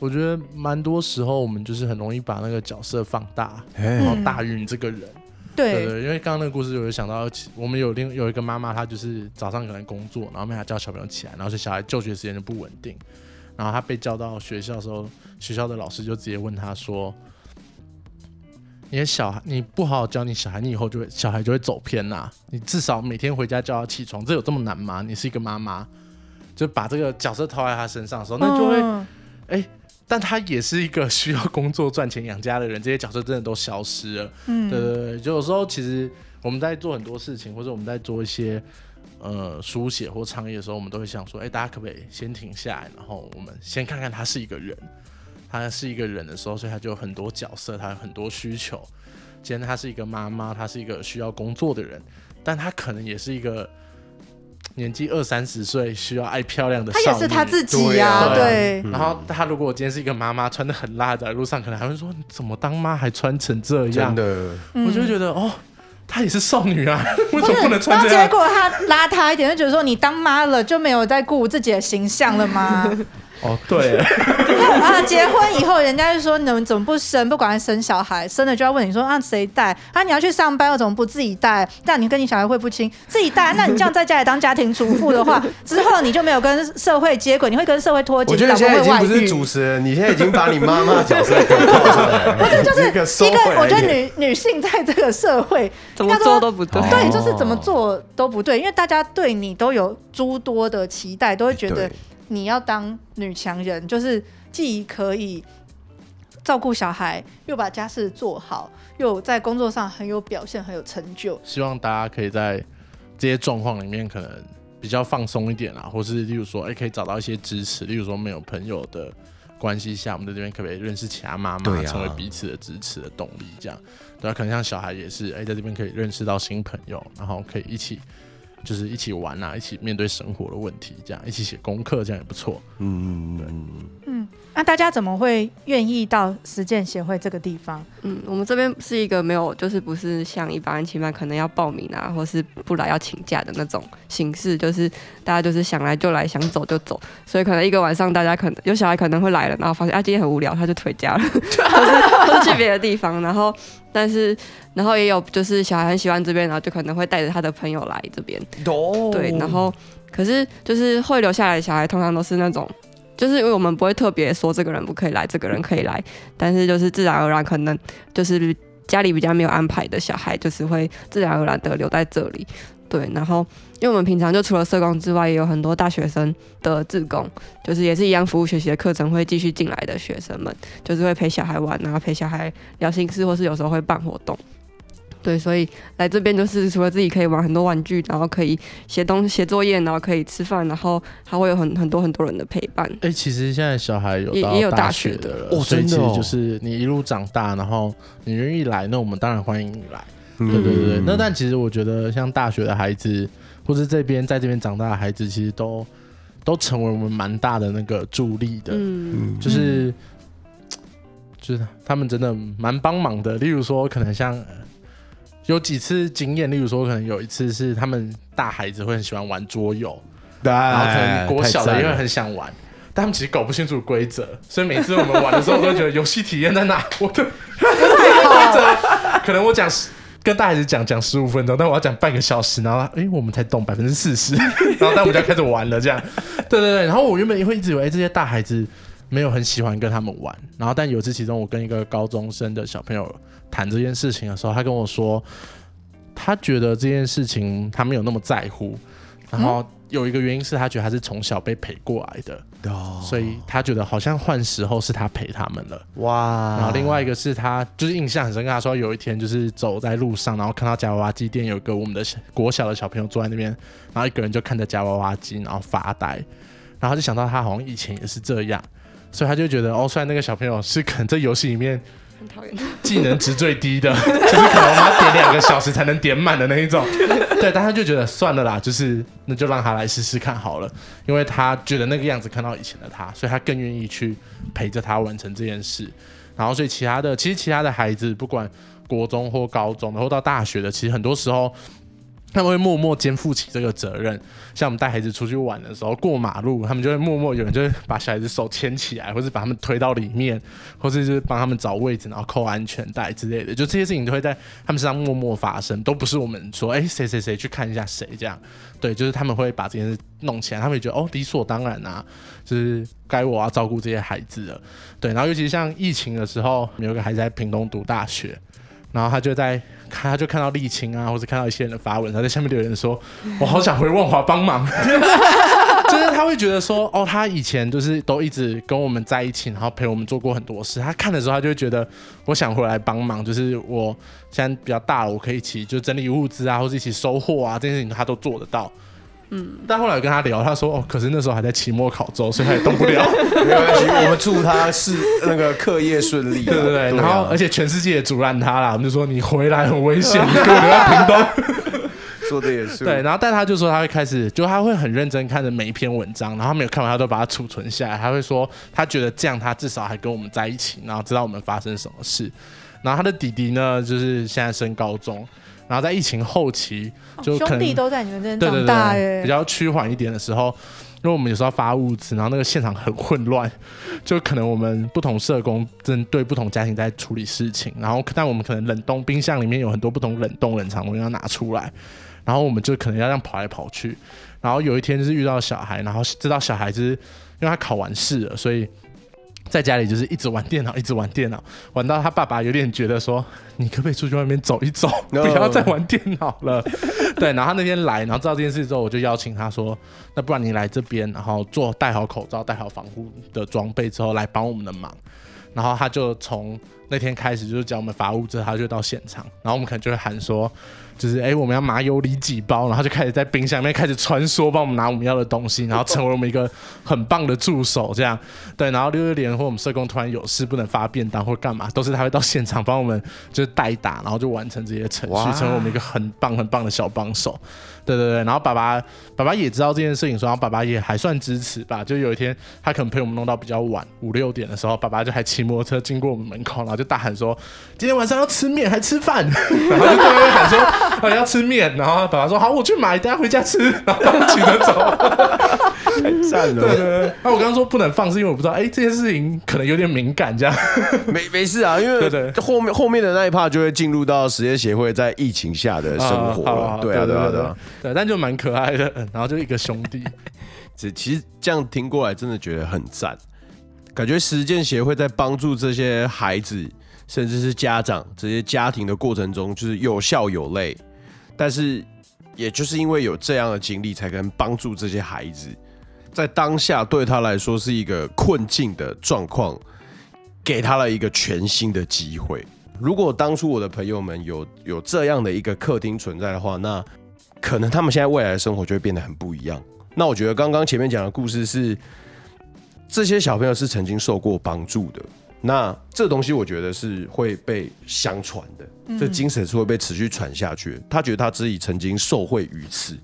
我觉得蛮多时候，我们就是很容易把那个角色放大，然后大于你这个人。嗯、对，对对，因为刚刚那个故事，我就想到，我们有另有一个妈妈，她就是早上可能工作，然后没法叫小朋友起来，然后是小孩就学时间就不稳定，然后她被叫到学校的时候，学校的老师就直接问她说：“你的小孩，你不好好教你小孩，你以后就会小孩就会走偏呐、啊。你至少每天回家叫他起床，这有这么难吗？你是一个妈妈，就把这个角色套在他身上的时候，那就会，哎、嗯。欸”但他也是一个需要工作赚钱养家的人，这些角色真的都消失了。嗯，对对对，就有时候其实我们在做很多事情，或者我们在做一些呃书写或创业的时候，我们都会想说，哎、欸，大家可不可以先停下来，然后我们先看看他是一个人，他是一个人的时候，所以他就有很多角色，他有很多需求。今天他是一个妈妈，他是一个需要工作的人，但他可能也是一个年纪二三十岁需要爱漂亮的少女。她也是她自己呀、啊，对。然后她如果今天是一个妈妈，穿的很辣，在路上可能还会说：“你怎么当妈还穿成这样？”真的，我就觉得哦。她也是少女啊，为什么不能穿这样？然后结果她邋遢一点，就觉得说你当妈了就没有在顾自己的形象了吗？(laughs) 哦，(laughs) 对。啊，结婚以后，人家就说你们怎么不生？不管生小孩，生了就要问你说啊谁带？啊，你要去上班，又怎么不自己带？但你跟你小孩会不亲，自己带。那你这样在家里当家庭主妇的话，之后你就没有跟社会接轨，你会跟社会脱节。我觉得现在已经不是主持人，你现在已经把你妈妈角色给套出来。(laughs) 不是，就是一个，我觉得女女性在这个社会怎么做都不对。对，就是怎么做都不对，因为大家对你都有诸多的期待，都会觉得。你要当女强人，就是既可以照顾小孩，又把家事做好，又在工作上很有表现，很有成就。希望大家可以在这些状况里面，可能比较放松一点啊，或是例如说，哎、欸，可以找到一些支持。例如说，没有朋友的关系下，我们在这边可不可以认识其他妈妈，成为彼此的支持的动力？这样，对啊，可能像小孩也是，哎、欸，在这边可以认识到新朋友，然后可以一起。就是一起玩啊，一起面对生活的问题，这样一起写功课，这样也不错。嗯，嗯嗯，嗯，那大家怎么会愿意到实践协会这个地方？嗯，我们这边是一个没有，就是不是像一般安亲班可能要报名啊，或是不来要请假的那种形式，就是大家就是想来就来，想走就走。所以可能一个晚上，大家可能有小孩可能会来了，然后发现啊今天很无聊，他就回家了，(laughs) 或是或是去别的地方，然后。但是，然后也有就是小孩很喜欢这边，然后就可能会带着他的朋友来这边。Oh. 对，然后可是就是会留下来的小孩，通常都是那种，就是因为我们不会特别说这个人不可以来，这个人可以来，但是就是自然而然可能就是家里比较没有安排的小孩，就是会自然而然的留在这里。对，然后因为我们平常就除了社工之外，也有很多大学生的志工，就是也是一样服务学习的课程会继续进来的学生们，就是会陪小孩玩，然后陪小孩聊心事，或是有时候会办活动。对，所以来这边就是除了自己可以玩很多玩具，然后可以写东西、写作业，然后可以吃饭，然后还会有很很多很多人的陪伴。哎、欸，其实现在小孩有也也有大学的了，哦，所以其实就是你一路长大，然后你愿意来，那我们当然欢迎你来。对对对，那但其实我觉得，像大学的孩子，或是这边在这边长大的孩子，其实都都成为我们蛮大的那个助力的。嗯，就是 (tsk) 就是他们真的蛮帮忙的。例如说，可能像有几次经验，例如说，可能有一次是他们大孩子会很喜欢玩桌游，然后可能国小的也会很想玩，但他们其实搞不清楚规则，所以每次我们玩的时候，都觉得游戏体验在哪？我的规则可能我讲。跟大孩子讲讲十五分钟，但我要讲半个小时，然后哎、欸，我们才懂百分之四十，(laughs) 然后但我们就要开始玩了，这样，对对对。然后我原本也会一直以为这些大孩子没有很喜欢跟他们玩，然后但有一次其中我跟一个高中生的小朋友谈这件事情的时候，他跟我说，他觉得这件事情他没有那么在乎，然后。有一个原因是他觉得他是从小被陪过来的，oh. 所以他觉得好像换时候是他陪他们了。哇！然后另外一个是他就是印象很深刻，他说有一天就是走在路上，然后看到夹娃娃机店有个我们的国小的小朋友坐在那边，然后一个人就看着夹娃娃机，然后发呆，然后就想到他好像以前也是这样，所以他就觉得哦，虽然那个小朋友是可能在游戏里面。很讨厌，(laughs) 技能值最低的，(laughs) 就是可能我们要点两个小时才能点满的那一种。(laughs) 对，但他就觉得算了啦，就是那就让他来试试看好了，因为他觉得那个样子看到以前的他，所以他更愿意去陪着他完成这件事。然后，所以其他的，其实其他的孩子，不管国中或高中，然后到大学的，其实很多时候。他们会默默肩负起这个责任，像我们带孩子出去玩的时候，过马路，他们就会默默有人就会把小孩子手牵起来，或是把他们推到里面，或是就是帮他们找位置，然后扣安全带之类的，就这些事情都会在他们身上默默发生，都不是我们说，哎，谁谁谁去看一下谁这样，对，就是他们会把这件事弄起来，他们也觉得哦，理所当然啊，就是该我要照顾这些孩子了，对，然后尤其像疫情的时候，有个孩子在屏东读大学。然后他就在看，他就看到丽青啊，或者看到一些人的发文，他在下面留言说：“ (laughs) 我好想回万华帮忙。” (laughs) 就是他会觉得说：“哦，他以前就是都一直跟我们在一起，然后陪我们做过很多事。他看的时候，他就会觉得我想回来帮忙。就是我现在比较大了，我可以一起就整理物资啊，或者一起收货啊，这件事情他都做得到。嗯，但后来跟他聊，他说哦，可是那时候还在期末考周，所以他也动不了。(laughs) 没关系，我们祝他是那个课业顺利。对对对，然后而且全世界也阻拦他了，我们就说你回来很危险，(laughs) 你给我留在屏东。(laughs) 说的也是。对，然后但他就说他会开始，就他会很认真看着每一篇文章，然后他没有看完，他都把它储存下来。他会说他觉得这样，他至少还跟我们在一起，然后知道我们发生什么事。然后他的弟弟呢，就是现在升高中。然后在疫情后期，就可能、哦、兄弟都在你们这边长大耶。比较趋缓一点的时候，因为我们有时候发物资，然后那个现场很混乱，(laughs) 就可能我们不同社工针对不同家庭在处理事情，然后但我们可能冷冻冰箱里面有很多不同冷冻冷藏东西要拿出来，然后我们就可能要这样跑来跑去。然后有一天就是遇到小孩，然后知道小孩子因为他考完试了，所以。在家里就是一直玩电脑，一直玩电脑，玩到他爸爸有点觉得说：“你可不可以出去外面走一走.不要再玩电脑了？”对，然后他那天来，然后知道这件事之后，我就邀请他说：“那不然你来这边，然后做戴好口罩、戴好防护的装备之后，来帮我们的忙。”然后他就从那天开始就是教我们发物资，他就到现场，然后我们可能就会喊说。就是哎、欸，我们要麻油里几包，然后就开始在冰箱里面开始穿梭，帮我们拿我们要的东西，然后成为我们一个很棒的助手，这样对。然后六六连或我们社工突然有事不能发便当或干嘛，都是他会到现场帮我们就是代打，然后就完成这些程序，成为我们一个很棒很棒的小帮手。对对对，然后爸爸爸爸也知道这件事情，然后爸爸也还算支持吧。就有一天他可能陪我们弄到比较晚五六点的时候，爸爸就还骑摩托车经过我们门口，然后就大喊说：“今天晚上要吃面还吃饭？” (laughs) 然后就在那边喊说。啊、要吃面，然后爸爸说好，我去买，等下回家吃，然后骑着走，太赞了。对对对，那、啊、我刚刚说不能放，是因为我不知道，哎，这件事情可能有点敏感，这样。没没事啊，因为对对后面后面的那一趴就会进入到实业协会在疫情下的生活了。对啊对啊对啊，对，但就蛮可爱的，然后就一个兄弟。(laughs) 这其实这样听过来，真的觉得很赞，感觉实践协会在帮助这些孩子，甚至是家长这些家庭的过程中，就是有笑有泪。但是，也就是因为有这样的经历，才能帮助这些孩子，在当下对他来说是一个困境的状况，给他了一个全新的机会。如果当初我的朋友们有有这样的一个客厅存在的话，那可能他们现在未来的生活就会变得很不一样。那我觉得刚刚前面讲的故事是，这些小朋友是曾经受过帮助的。那这东西我觉得是会被相传的，嗯、这精神是会被持续传下去的。他觉得他自己曾经受惠于此，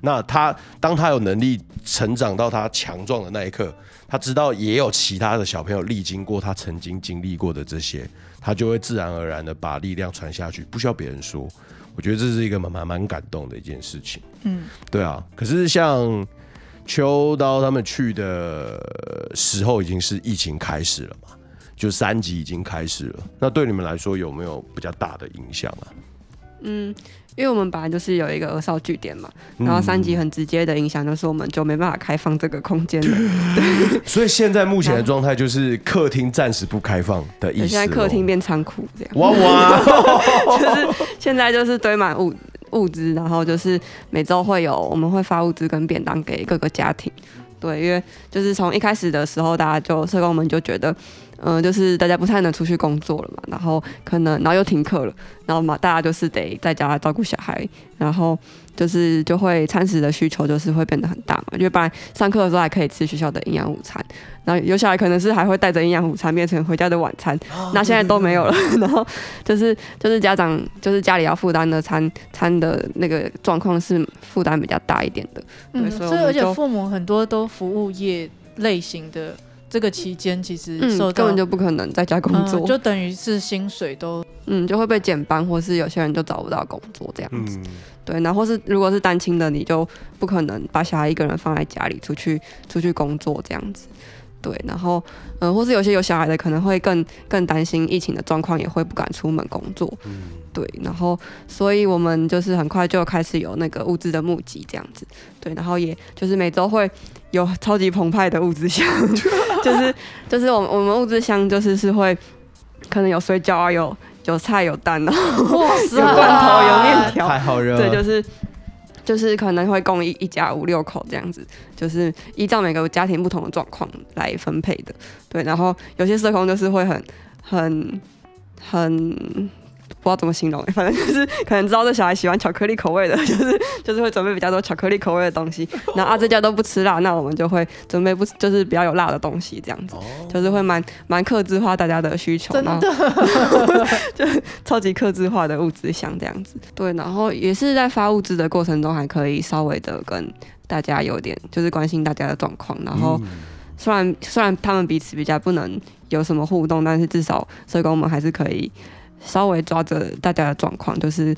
那他当他有能力成长到他强壮的那一刻，他知道也有其他的小朋友历经过他曾经经历过的这些，他就会自然而然的把力量传下去，不需要别人说。我觉得这是一个蛮蛮蛮感动的一件事情。嗯，对啊。可是像秋刀他们去的时候，已经是疫情开始了嘛？就三级已经开始了，那对你们来说有没有比较大的影响啊？嗯，因为我们本来就是有一个儿少据点嘛，然后三级很直接的影响就是我们就没办法开放这个空间了。对，(laughs) 所以现在目前的状态就是客厅暂时不开放的意思。现在客厅变仓库这样。哇哇！(laughs) 就是现在就是堆满物物资，然后就是每周会有我们会发物资跟便当给各个家庭。对，因为就是从一开始的时候，大家就社工们就觉得。嗯，就是大家不太能出去工作了嘛，然后可能，然后又停课了，然后嘛，大家就是得在家照顾小孩，然后就是就会餐食的需求就是会变得很大嘛，因为本来上课的时候还可以吃学校的营养午餐，然后有小孩可能是还会带着营养午餐变成回家的晚餐，那现在都没有了，(laughs) 然后就是就是家长就是家里要负担的餐餐的那个状况是负担比较大一点的，对，所以而且父母很多都服务业类型的。这个期间其实受到、嗯、根本就不可能在家工作，嗯、就等于是薪水都嗯就会被减班，或是有些人就找不到工作这样子。嗯、对，然后是如果是单亲的，你就不可能把小孩一个人放在家里出去出去工作这样子。对，然后嗯、呃，或是有些有小孩的可能会更更担心疫情的状况，也会不敢出门工作。嗯对，然后，所以我们就是很快就开始有那个物资的募集这样子，对，然后也就是每周会有超级澎湃的物资箱，(laughs) 就是就是我们我们物资箱就是是会可能有水饺啊，有有菜有蛋啊，哇塞，有罐头有面条，太好了，对，就是就是可能会供一一家五六口这样子，就是依照每个家庭不同的状况来分配的，对，然后有些社工就是会很很很。不知道怎么形容，(laughs) 反正就是可能知道这小孩喜欢巧克力口味的，(laughs) 就是就是会准备比较多巧克力口味的东西。然后啊，这家都不吃辣，那我们就会准备不就是比较有辣的东西，这样子，就是会蛮蛮克制化大家的需求，真的，(laughs) 就超级克制化的物资箱这样子。对，然后也是在发物资的过程中，还可以稍微的跟大家有点就是关心大家的状况。然后虽然虽然他们彼此比较不能有什么互动，但是至少社工们还是可以。稍微抓着大家的状况，就是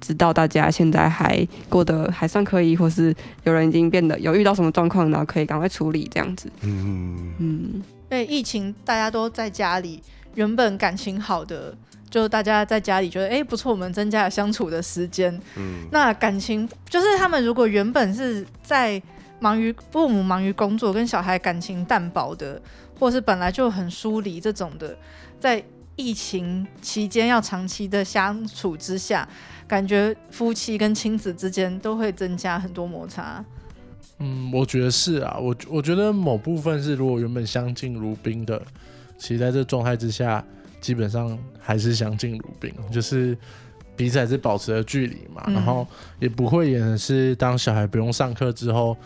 知道大家现在还过得还算可以，或是有人已经变得有遇到什么状况，然后可以赶快处理这样子。嗯嗯。因为疫情大家都在家里，原本感情好的，就大家在家里觉得哎、欸、不错，我们增加了相处的时间。嗯。那感情就是他们如果原本是在忙于父母忙于工作，跟小孩感情淡薄的，或是本来就很疏离这种的，在。疫情期间要长期的相处之下，感觉夫妻跟亲子之间都会增加很多摩擦。嗯，我觉得是啊，我我觉得某部分是，如果原本相敬如宾的，其实在这状态之下，基本上还是相敬如宾，就是彼此还是保持了距离嘛，嗯、然后也不会演的是当小孩不用上课之后。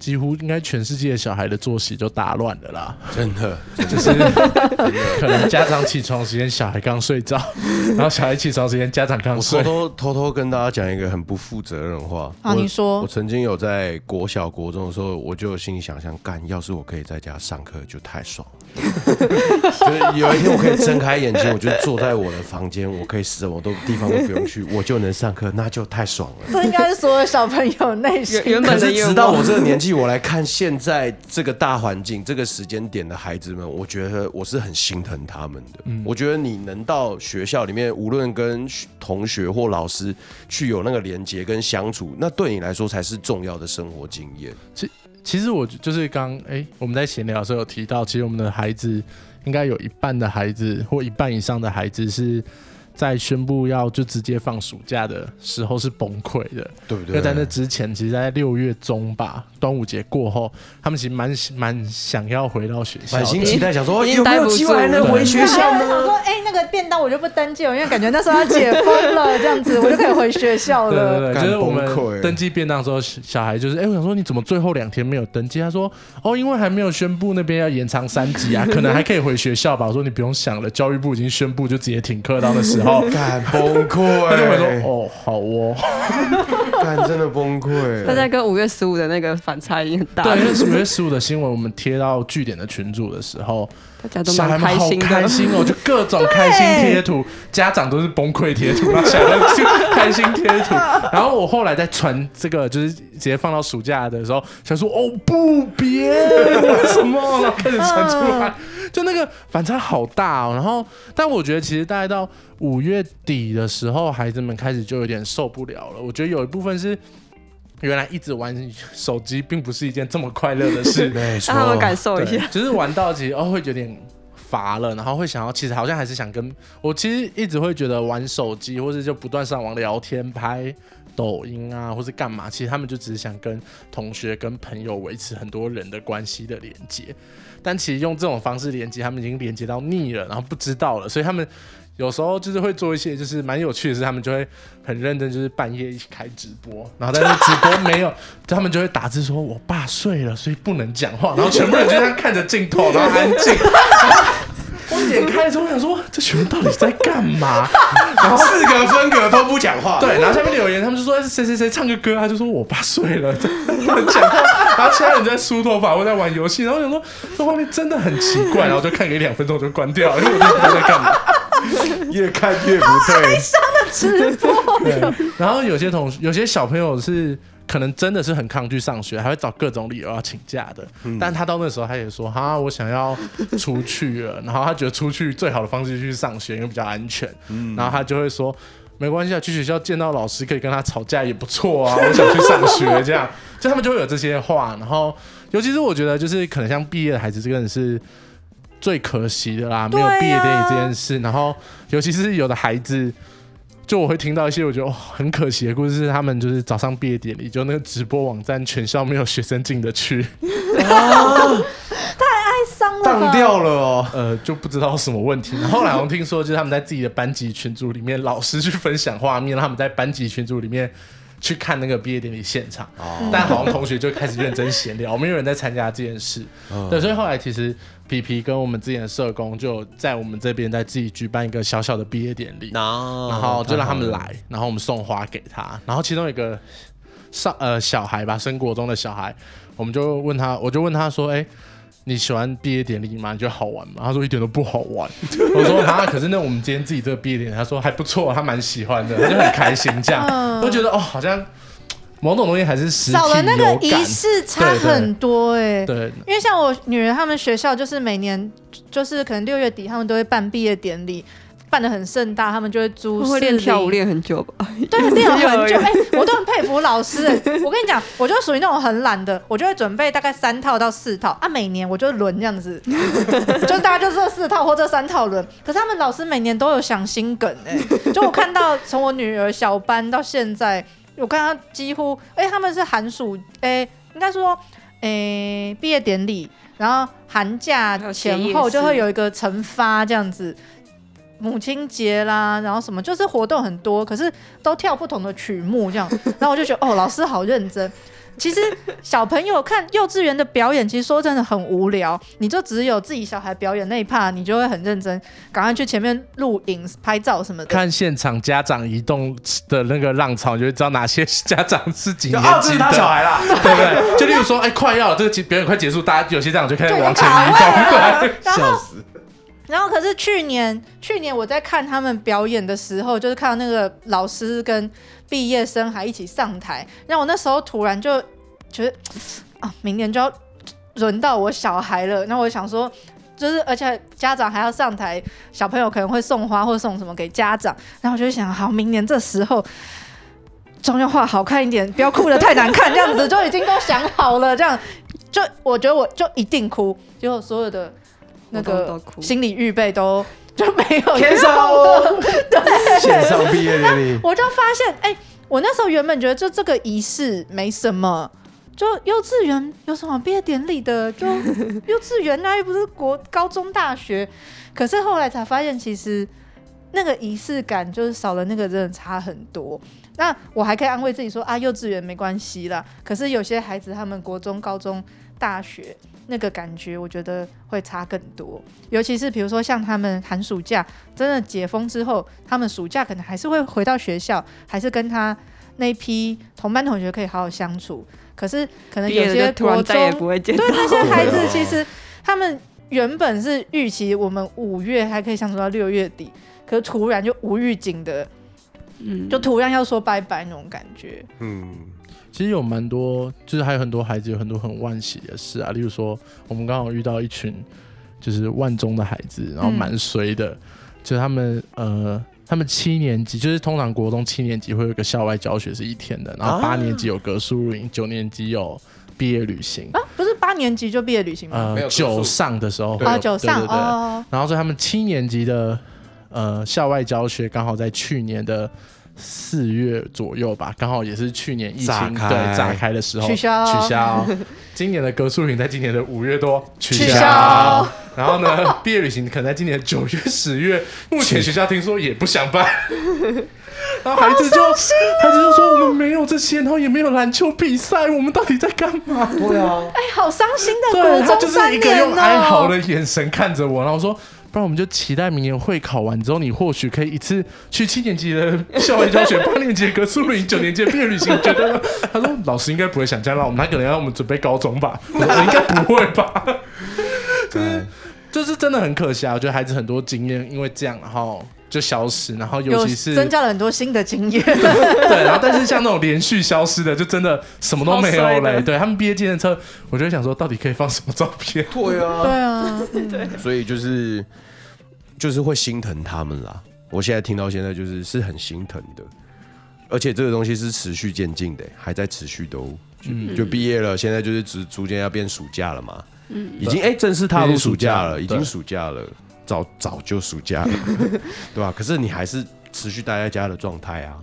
几乎应该全世界的小孩的作息就打乱了啦，真的，就是可能家长起床时间小孩刚睡着，(laughs) 然后小孩起床时间家长刚睡。我偷偷偷偷跟大家讲一个很不负责任的话啊，你说，我曾经有在国小国中的时候，我就心里想象，干，要是我可以在家上课就太爽了。(laughs) 就是有一天我可以睁开眼睛，我就坐在我的房间，我可以什么都地方都不用去，我就能上课，那就太爽了。这应该是所有小朋友内心原本是直到我这个年纪。我来看现在这个大环境、这个时间点的孩子们，我觉得我是很心疼他们的。嗯，我觉得你能到学校里面，无论跟同学或老师去有那个连接跟相处，那对你来说才是重要的生活经验。其其实我就是刚哎，我们在闲聊的时候有提到，其实我们的孩子应该有一半的孩子或一半以上的孩子是。在宣布要就直接放暑假的时候是崩溃的，对不对？因为在那之前，其实，在六月中吧，端午节过后，他们其实蛮蛮想要回到学校，满心期待，想说有没有机会能回学校呢？想说，哎、欸，那个便当我就不登记了，因为感觉那时候要解封了，这样子我就可以回学校了。对对对，就是我们登记便当的时候，小孩就是，哎、欸，我想说你怎么最后两天没有登记？他说，哦，因为还没有宣布那边要延长三级啊，可能还可以回学校吧。我说你不用想了，教育部已经宣布就直接停课到的时候。干崩溃，他就会说：“哦，好哦，(laughs) 干真的崩溃。”大家跟五月十五的那个反差已经很大。对，因为五月十五的新闻，我们贴到据点的群组的时候，大家都蛮开心的，开心哦，(laughs) 就各种开心贴图，家长都是崩溃贴图，然后小孩就开心贴图。(laughs) 然后我后来在传这个，就是直接放到暑假的时候，想说：“哦，不别，为什么？”然后开始传出来。就那个反差好大哦，然后，但我觉得其实大概到五月底的时候，孩子们开始就有点受不了了。我觉得有一部分是原来一直玩手机并不是一件这么快乐的事，(laughs) 让他们感受一下，就是玩到其实哦会有点乏了，然后会想要其实好像还是想跟我其实一直会觉得玩手机或者就不断上网聊天拍抖音啊，或是干嘛，其实他们就只是想跟同学跟朋友维持很多人的关系的连接。但其实用这种方式连接，他们已经连接到腻了，然后不知道了，所以他们有时候就是会做一些就是蛮有趣的事，他们就会很认真，就是半夜一起开直播，然后但是直播 (laughs) 没有，他们就会打字说：“我爸睡了，所以不能讲话。”然后全部人就这样看着镜头，然后 (laughs) 安静。我点开之后，我想说这群人到底在干嘛？(laughs) 然后四个分隔都不讲话。对，然后下面留言，他们就说谁谁谁唱个歌，他就说我爸睡了，(laughs) 讲话。然后其他人在梳头发或在玩游戏，然后我想说这画面真的很奇怪，然后就看个一两分钟就关掉了，因为我就不知道在干嘛。(laughs) 越看越不对。悲伤的直播。对。然后有些同学，有些小朋友是。可能真的是很抗拒上学，还会找各种理由要请假的。嗯、但他到那时候，他也说：“哈，我想要出去了。”然后他觉得出去最好的方式就是去上学，因为比较安全。嗯、然后他就会说：“没关系啊，去学校见到老师可以跟他吵架也不错啊。”我想去上学，这样 (laughs) 就他们就会有这些话。然后，尤其是我觉得，就是可能像毕业的孩子，这个人是最可惜的啦，没有毕业典礼这件事。啊、然后，尤其是有的孩子。就我会听到一些我觉得、哦、很可惜的故事，是他们就是早上毕业典礼，就那个直播网站全校没有学生进得去，太哀伤了吧当掉了哦。呃，就不知道什么问题。后来好像听说，就是他们在自己的班级群组里面，老师去分享画面，让他们在班级群组里面去看那个毕业典礼现场。哦。但好像同学就开始认真闲聊，没有人在参加这件事。对，所以后来其实皮皮跟我们之前的社工就在我们这边在自己举办一个小小的毕业典礼，然然后就让他们来，然后我们送花给他，然后其中有一个上呃小孩吧，升国中的小孩，我们就问他，我就问他说，哎、你喜欢毕业典礼吗？你觉得好玩吗？他说一点都不好玩。(laughs) 我说啊，可是那我们今天自己这个毕业典礼，他说还不错，他蛮喜欢的，(laughs) 他就很开心这样，嗯我就觉得哦，好像某种东西还是少了那个仪式差很多哎、对，因为像我女儿他们学校就是每年就是可能六月底他们都会办毕业典礼，办的很盛大，他们就会租会练跳舞练很久吧？(laughs) 对，练了很久。(laughs) 哎、我都很佩服老师、哎我跟你讲，我就属于那种很懒的，我就会准备大概三套到四套啊，每年我就轮这样子，(laughs) 就大家就这四套或这三套轮。可是他们老师每年都有想新梗哎、就我看到从我女儿小班到现在，我看他几乎，哎、他们是寒暑，哎、应该说，哎、毕业典礼，然后寒假前后就会有一个惩罚这样子。母亲节啦，然后什么就是活动很多，可是都跳不同的曲目这样，(laughs) 然后我就觉得哦，老师好认真。其实小朋友看幼稚园的表演，其实说真的很无聊，你就只有自己小孩表演那一 part，你就会很认真，赶快去前面录影、拍照什么的。看现场家长移动的那个浪潮，你就会知道哪些家长是几年级的，是他小孩啦。对不对？就例如说，哎，快要了，这个表演快结束，大家有些家长就开始往前移动，对。然后 (laughs) 笑死！然后可是去年，去年我在看他们表演的时候，就是看到那个老师跟毕业生还一起上台，让我那时候突然就觉得啊，明年就要轮到我小孩了。那我想说，就是而且家长还要上台，小朋友可能会送花或送什么给家长，然后我就想，好，明年这时候妆要画好看一点，不要哭得太难看，这样子就已经都想好了，这样就我觉得我就一定哭，结果所有的。那个心理预备都就没有天上用的，(laughs) 线上毕业典礼，(laughs) 我就发现，哎、我那时候原本觉得就这个仪式没什么，就幼稚园有什么毕业典礼的，就 (laughs) 幼稚园啊，又不是国高中大学。可是后来才发现，其实那个仪式感就是少了那个，真的差很多。那我还可以安慰自己说啊，幼稚园没关系啦。可是有些孩子，他们国中、高中、大学。那个感觉，我觉得会差更多。尤其是比如说像他们寒暑假真的解封之后，他们暑假可能还是会回到学校，还是跟他那批同班同学可以好好相处。可是可能有些国中不对那些孩子，其实他们原本是预期我们五月还可以相处到六月底，可是突然就无预警的，嗯，就突然要说拜拜那种感觉。嗯，其实有蛮多，就是还有很多孩子有很多很惋惜的事啊，例如说我们刚好遇到一群就是万中的孩子，然后蛮衰的，就是他们呃，他们七年级就是通常国中七年级会有一个校外教学是一天的，然后八年级有格数露营，九年级有毕业旅行，啊，不是八年级就毕业旅行吗？呃九上的时候会有啊，九上对对对哦，然后所以他们七年级的呃校外教学刚好在去年的四月左右吧，刚好也是去年疫情炸对炸开的时候取消取消。(laughs) 今年的格数营在今年的五月多取消，取消然后呢，毕业旅行可能在今年的九月、十月，目前学校听说也不想办。(laughs) 然后孩子就、孩子就说我们没有这些，然后也没有篮球比赛，我们到底在干嘛？对啊，哎，好伤心的对国他就是一个用哀嚎哦。的眼神看着我，然后说，不然我们就期待明年会考完之后，你或许可以一次去七年级的校外教学，八年级的格苏林，九年级的毕业旅行。你觉得？他说老师应该不会想这样让我们，他可能要让我们准备高中吧？我 (laughs) 说应该不会吧？就是就是真的很可惜啊！我觉得孩子很多经验因为这样，然后就消失，然后尤其是增加了很多新的经验，(laughs) 对，然后但是像那种连续消失的，就真的什么都没有嘞。好衰的。对他们毕业纪念册，我就会想说，到底可以放什么照片？对啊，(laughs) 对啊，对。所以就是就是会心疼他们啦。我现在听到现在就是是很心疼的，而且这个东西是持续渐进的，还在持续都嗯。就毕业了，现在就是逐逐渐要变暑假了嘛，嗯。已经哎、正式踏入暑假了，已经暑假了，早早就暑假了，(laughs) 对吧、可是你还是持续待在家的状态啊，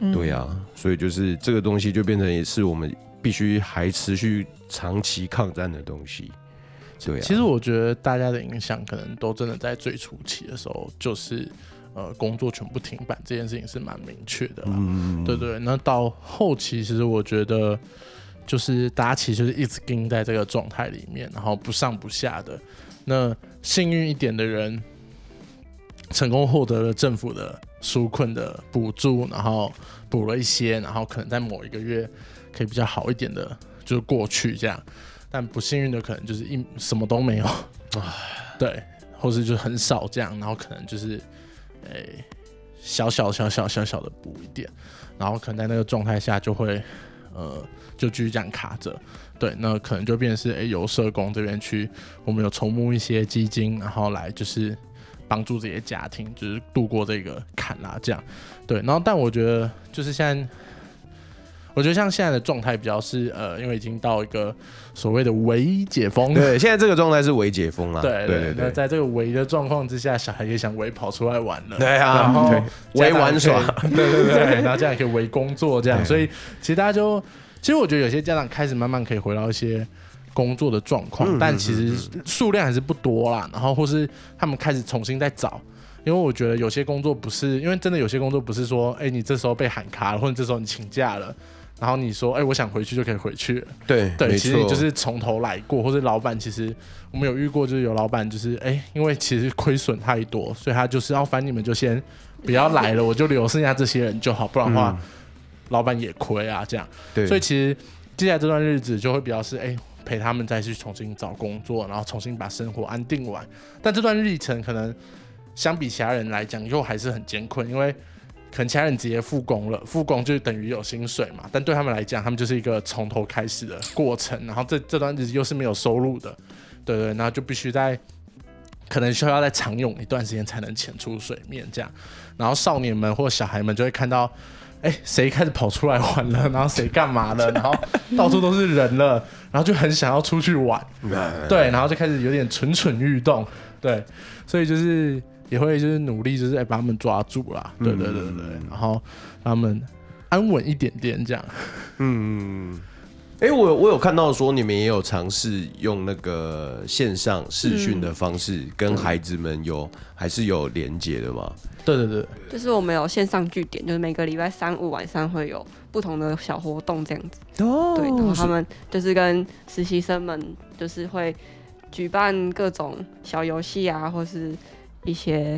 嗯对啊，所以就是这个东西就变成也是我们必须还持续长期抗战的东西。对啊。其实我觉得大家的影响可能都真的在最初期的时候，就是呃工作全部停摆这件事情是蛮明确的啦。嗯，对对。那到后期，其实我觉得就是大家其实就是一直盯在这个状态里面，然后不上不下的。那幸运一点的人，成功获得了政府的纾困的补助，然后补了一些，然后可能在某一个月可以比较好一点的，就是过去这样。但不幸运的可能就是一什么都没有，对，或是就很少这样，然后可能就是诶、欸、小小小小小小的补一点，然后可能在那个状态下就会呃就继续这样卡着，对，那可能就变成是哎、欸、由社工这边去，我们有筹募一些基金，然后来就是帮助这些家庭就是度过这个坎啦，这样，对，然后但我觉得就是现在。我觉得像现在的状态比较是呃，因为已经到一个所谓的微解封。对，现在这个状态是微解封了。对对对，那在这个微的状况之下，小孩也想微跑出来玩了。对啊。然后微玩耍。对对对。然后这样也可以微工作这样，所以其实大家就，其实我觉得有些家长开始慢慢可以回到一些工作的状况，嗯，但其实数量还是不多啦。然后或是他们开始重新再找，因为我觉得有些工作不是，因为真的有些工作不是说，哎，你这时候被喊卡了，或者这时候你请假了。然后你说，哎、欸，我想回去就可以回去了。对对，其实你就是从头来过，或者老板其实我们有遇过，就是有老板就是，哎、欸，因为其实亏损太多，所以他就是要反你们就先不要来了，(laughs) 我就留剩下这些人就好，不然的话，嗯、老板也亏啊，这样。对。所以其实接下来这段日子就会比较是，哎、欸，陪他们再去重新找工作，然后重新把生活安定完。但这段历程可能相比其他人来讲，又还是很艰困，因为。可能其他人直接复工了，复工就等于有薪水嘛，但对他们来讲，他们就是一个从头开始的过程，然后这这段日子又是没有收入的，对对，然后就必须在可能需要再长用一段时间才能潜出水面这样，然后少年们或小孩们就会看到，哎，谁开始跑出来玩了，然后谁干嘛了，然后到处都是人了，然后就很想要出去玩，对，然后就开始有点蠢蠢欲动，对，所以就是。也会就是努力，就是哎把他们抓住啦，对对对对，嗯、然后让他们安稳一点点这样。嗯，哎，我我有看到说你们也有尝试用那个线上视讯的方式跟孩子们有、嗯、还是有连接的吗？对对对，就是我们有线上据点，就是每个礼拜三五晚上会有不同的小活动这样子。哦，对，然后他们就是跟实习生们就是会举办各种小游戏啊，或是。一些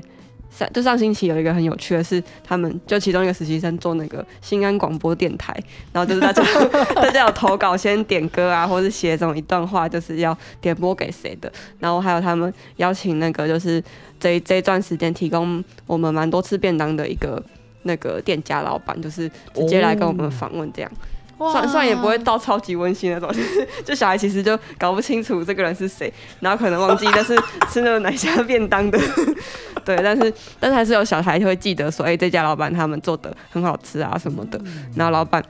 上就上星期有一个很有趣的是，他们就其中一个实习生做那个新安广播电台，然后就是大家 (laughs) (laughs) 大家有投稿先点歌啊，或是写这种一段话，就是要点播给谁的，然后还有他们邀请那个就是这这一段时间提供我们蛮多次便当的一个那个店家老板，就是直接来跟我们访问这样。算算也不会到超级温馨那种，就 (laughs) 是就小孩其实就搞不清楚这个人是谁，然后可能忘记但是 (laughs) 吃那个奶虾便当的，(laughs) 对，但是但是还是有小孩会记得说，哎、欸，这家老板他们做的很好吃啊什么的，然后老板，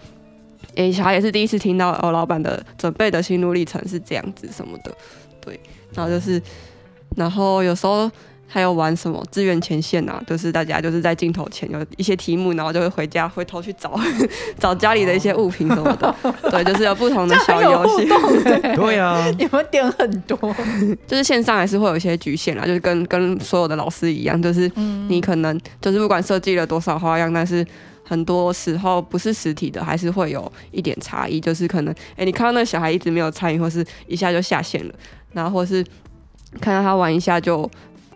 哎、欸，小孩也是第一次听到哦，老板的准备的心路历程是这样子什么的，对，然后就是，然后有时候。还有玩什么志愿前线啊？就是大家就是在镜头前有一些题目，然后就会回家回头去找 (laughs) 找家里的一些物品什么的。对，就是有不同的 (laughs) 小游戏。(laughs) 对啊，你们点很多，就是线上还是会有一些局限啦，就是跟跟所有的老师一样，就是你可能就是不管设计了多少花样，但是很多时候不是实体的，还是会有一点差异。就是可能哎、欸，你看到那个小孩一直没有参与，或是一下就下线了，然后或是看到他玩一下就。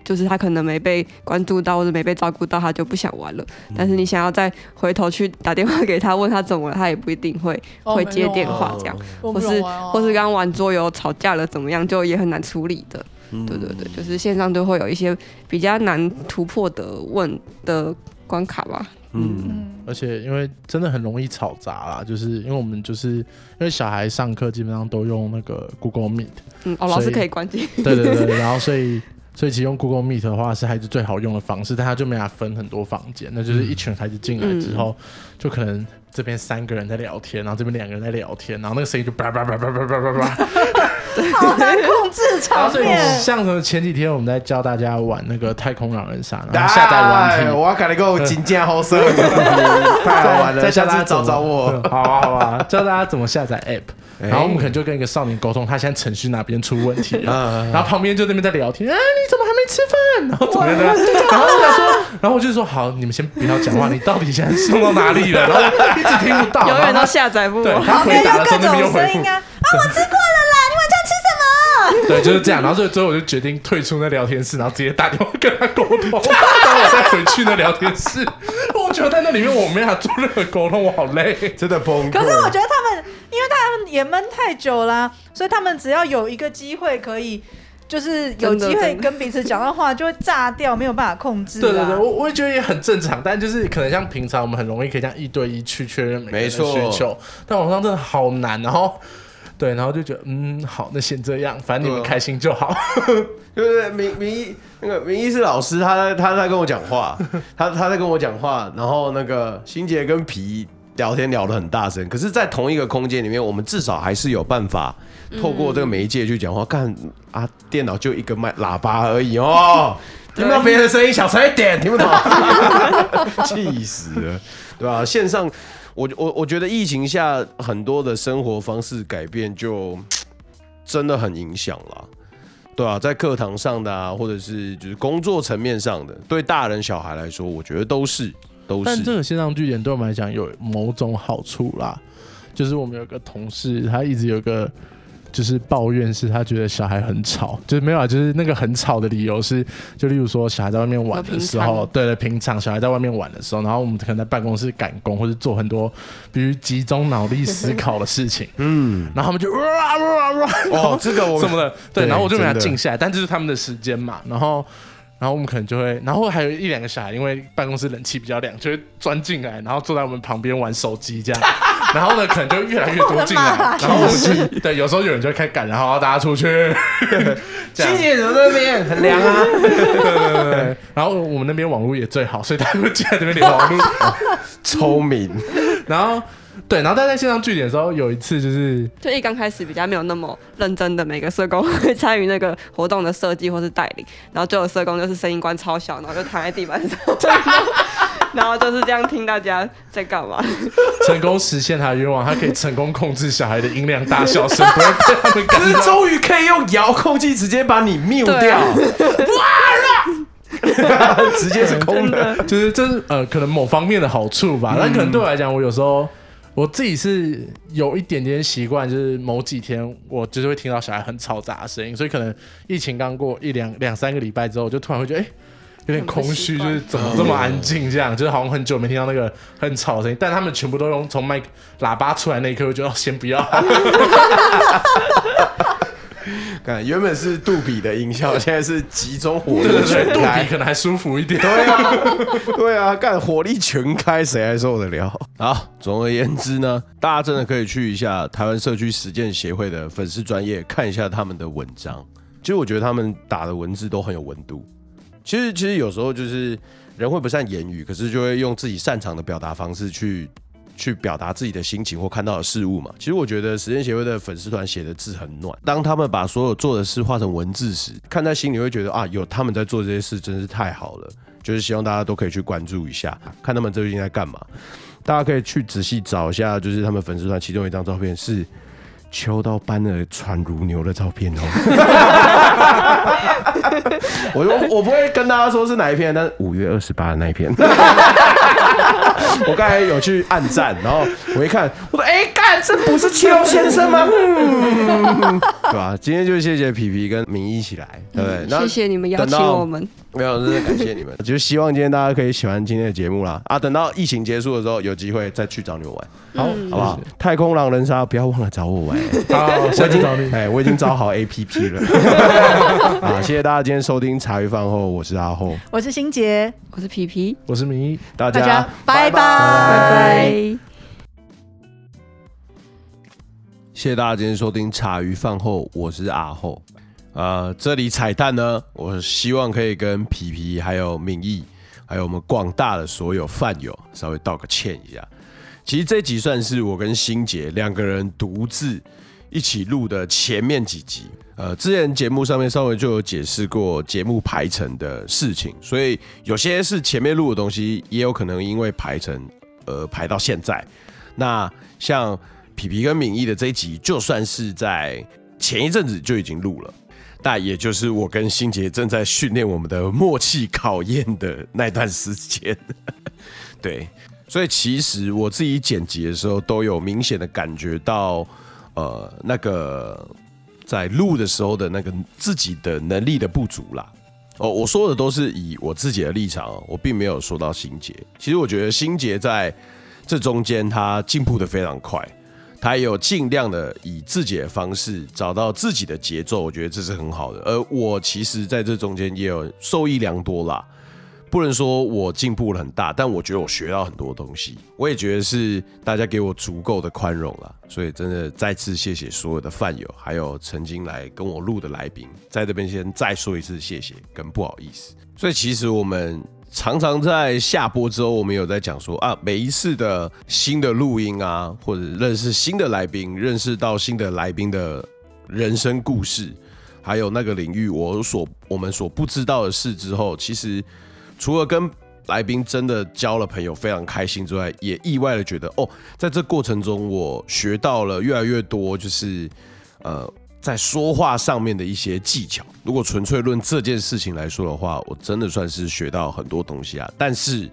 就是他可能没被关注到，或者没被照顾到，他就不想玩了。但是你想要再回头去打电话给他，问他怎么了，他也不一定会会接电话这样，或是或是刚玩桌游吵架了怎么样，就也很难处理的。对对对，就是线上都会有一些比较难突破的问的关卡吧。嗯，而且因为真的很容易吵杂啦，就是因为我们就是因为小孩上课基本上都用那个 Google Meet，嗯，哦，老师可以关机。对对对，然后所以。所以其实用 Google Meet 的话是孩子最好用的方式，但他就没法分很多房间，那就是一群孩子进来之后，就可能这边三个人在聊天，然后这边两个人在聊天，然后那个声音就叭叭叭叭叭叭叭叭，(laughs) 好难控制场所以面。像什么前几天我们在教大家玩那个太空狼人杀，然后下载玩哎题，我跟你讲，金剑好色，(laughs) 太好玩了，(laughs) 再教大家下次找找我。好啊好啊，教大家怎么下载 app，哎然后我们可能就跟一个少年沟通，他现在程序哪边出问题 (laughs) 然后旁边就那边在聊天，啊你怎么还没吃饭？然后怎么样的？然后我想说，然后我就说好，你们先不要讲话，你到底现在送到哪里了？(laughs) 然后一直听不到，永远都下载不对完。他回答的时候各那边又回复，种声音啊！啊，我吃过了啦，你晚上吃什么？对，就是这样。然后所以最后我就决定退出那聊天室，然后直接打电话跟他沟通，(laughs) 然后我再回去那聊天室。我觉得在那里面我没办法做任何沟通，我好累。真的崩溃。可是我觉得他也闷太久啦、所以他们只要有一个机会可以，就是有机会跟彼此讲到话，就会炸掉，没有办法控制。对对对，我我也觉得也很正常，但就是可能像平常我们很容易可以这样一对一去确认每个人的没错需求，但网上真的好难。然后对，然后就觉得嗯，好，那先这样，反正你们开心就好。(laughs) 对不对？明明一那个明一是老师，他在他在跟我讲话，他他在跟我讲话，然后那个心杰跟皮聊天聊得很大声，可是，在同一个空间里面，我们至少还是有办法透过这个媒介去讲话。看啊，电脑就一个麦喇叭而已哦，(laughs) 听不到别人的声音，小声一点，听不懂，(laughs) 气死了，对吧、线上，我我我觉得疫情下很多的生活方式改变，就真的很影响了。对啊，在课堂上的啊，或者是就是工作层面上的，对大人小孩来说，我觉得都是都但这。个线上据点对我们来讲有某种好处啦，就是我们有个同事，他一直有个就是抱怨，是他觉得小孩很吵，就是没有啊，就是那个很吵的理由是，就例如说小孩在外面玩的时候，对对了，平常小孩在外面玩的时候，然后我们可能在办公室赶工或者做很多比如集中脑力思考的事情，(laughs) 嗯，然后他们就哇哇哇，哦，这个我什么的，对，对然后我就没他静下来，但这是他们的时间嘛，然后。然后我们可能就会，然后还有一两个小孩，因为办公室冷气比较凉，就会钻进来，然后坐在我们旁边玩手机这样。(laughs) 然后呢，可能就越来越多进来，(laughs) 然后我们就对，有时候有人就会开赶，然后大家出去。(laughs) 这样欣姐怎么那边很凉啊？对对对。然后我们那边网络也最好，所以他们会进来这边连网络。聪明，然后对，然后但在线上据点的时候，有一次就是就一刚开始比较没有那么认真的每个社工 (laughs) 会参与那个活动的设计或是带领，然后就有社工就是声音关超小，然后就躺在地板上，然后就是这样听大家在干嘛。成功实现他的愿望，他可以成功控制小孩的音量大小声，不会被他们 (laughs) 可是赶到。终于可以用遥控器直接把你 mute 对掉啊，(laughs) 直接是空的。就是这是呃，可能某方面的好处吧。但可能对我来讲，我有时候我自己是有一点点习惯，就是某几天我就是会听到小孩很嘈杂的声音，所以可能疫情刚过一两两三个礼拜之后，我就突然会觉得，哎、有点空虚，就是怎么这么安静？这样就是好像很久没听到那个很吵的声音，但他们全部都用从麦喇叭出来那一刻，我觉得、哦、先不要。(laughs) (laughs) 看，原本是杜比的音效，(laughs) 现在是集中火力全对，杜比开。可能还舒服一点。对啊，(laughs) 对啊，干火力全开，谁还受得了？好，总而言之呢，大家真的可以去一下台湾社区实践协会的粉丝专业，看一下他们的文章。其实我觉得他们打的文字都很有温度。其实，其实有时候就是人会不善言语，可是就会用自己擅长的表达方式去去表达自己的心情或看到的事物嘛。其实我觉得实践协会的粉丝团写的字很暖。当他们把所有做的事化成文字时，看在心里会觉得啊，有他们在做这些事，真是太好了。就是希望大家都可以去关注一下，看他们最近在干嘛。大家可以去仔细找一下，就是他们粉丝团其中一张照片是秋刀般的喘如牛的照片哦。(laughs) 我我我不会跟大家说是哪一篇，但是五月二十八的那一篇。(laughs) 我刚才有去按赞，然后我一看，我说：“哎、欸，干，这不是邱先生吗？” (laughs) 嗯，对吧？今天就谢谢皮皮跟明一起来，对不对？那谢谢你们邀请我们。没有，真的感谢你们。(laughs) 就希望今天大家可以喜欢今天的节目啦。啊，等到疫情结束的时候，有机会再去找你们玩，好，好不好？太空狼人杀不要忘了找我玩。好，下次找你。哎，我已经找好 APP 了。(laughs) 啊，谢谢大家今天收听茶余饭后，我是阿后，我是欣杰，我是皮皮，我是明一。大大家拜拜拜拜。谢谢大家今天收听茶余饭后，我是阿厚。呃，这里彩蛋呢，我希望可以跟皮皮、还有敏义，还有我们广大的所有饭友稍微道个歉一下。其实这集算是我跟欣杰两个人独自一起录的前面几集。呃，之前节目上面稍微就有解释过节目排程的事情，所以有些是前面录的东西，也有可能因为排程而排到现在。那像皮皮跟敏毅的这一集，就算是在前一阵子就已经录了，但也就是我跟心杰正在训练我们的默契考验的那段时间。(laughs) 对，所以其实我自己剪辑的时候，都有明显的感觉到，呃，那个。在录的时候的那个自己的能力的不足啦，哦，我说的都是以我自己的立场，我并没有说到心洁。其实我觉得心洁在这中间他进步的非常快，他也有尽量的以自己的方式找到自己的节奏，我觉得这是很好的。而我其实在这中间也有受益良多啦。不能说我进步了很大，但我觉得我学到很多东西。我也觉得是大家给我足够的宽容了，所以真的再次谢谢所有的饭友，还有曾经来跟我录的来宾，在这边先再说一次谢谢跟不好意思。所以其实我们常常在下播之后，我们有在讲说啊，每一次的新的录音啊，或者认识新的来宾，认识到新的来宾的人生故事，还有那个领域我所我们所不知道的事之后，其实。除了跟来宾真的交了朋友，非常开心之外，也意外的觉得哦，在这过程中我学到了越来越多，就是呃，在说话上面的一些技巧。如果纯粹论这件事情来说的话，我真的算是学到很多东西啊，但是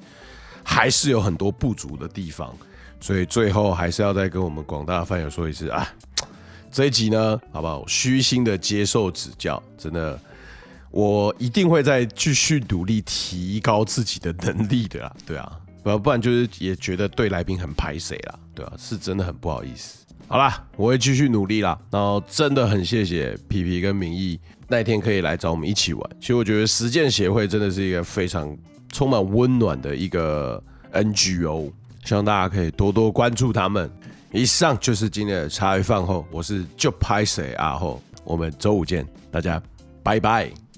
还是有很多不足的地方，所以最后还是要再跟我们广大的饭友说一次啊，这一集呢，好不好？虚心的接受指教，真的。我一定会再继续努力提高自己的能力的啦，对啊，不不然就是也觉得对来宾很拍谢啦，对啊，是真的很不好意思。好啦，我会继续努力啦，然后真的很谢谢皮皮跟明义那天可以来找我们一起玩。其实我觉得实践协会真的是一个非常充满温暖的一个 NGO，希望大家可以多多关注他们。以上就是今天的茶余饭后，我是就拍谢阿后，我们周五见，大家拜拜。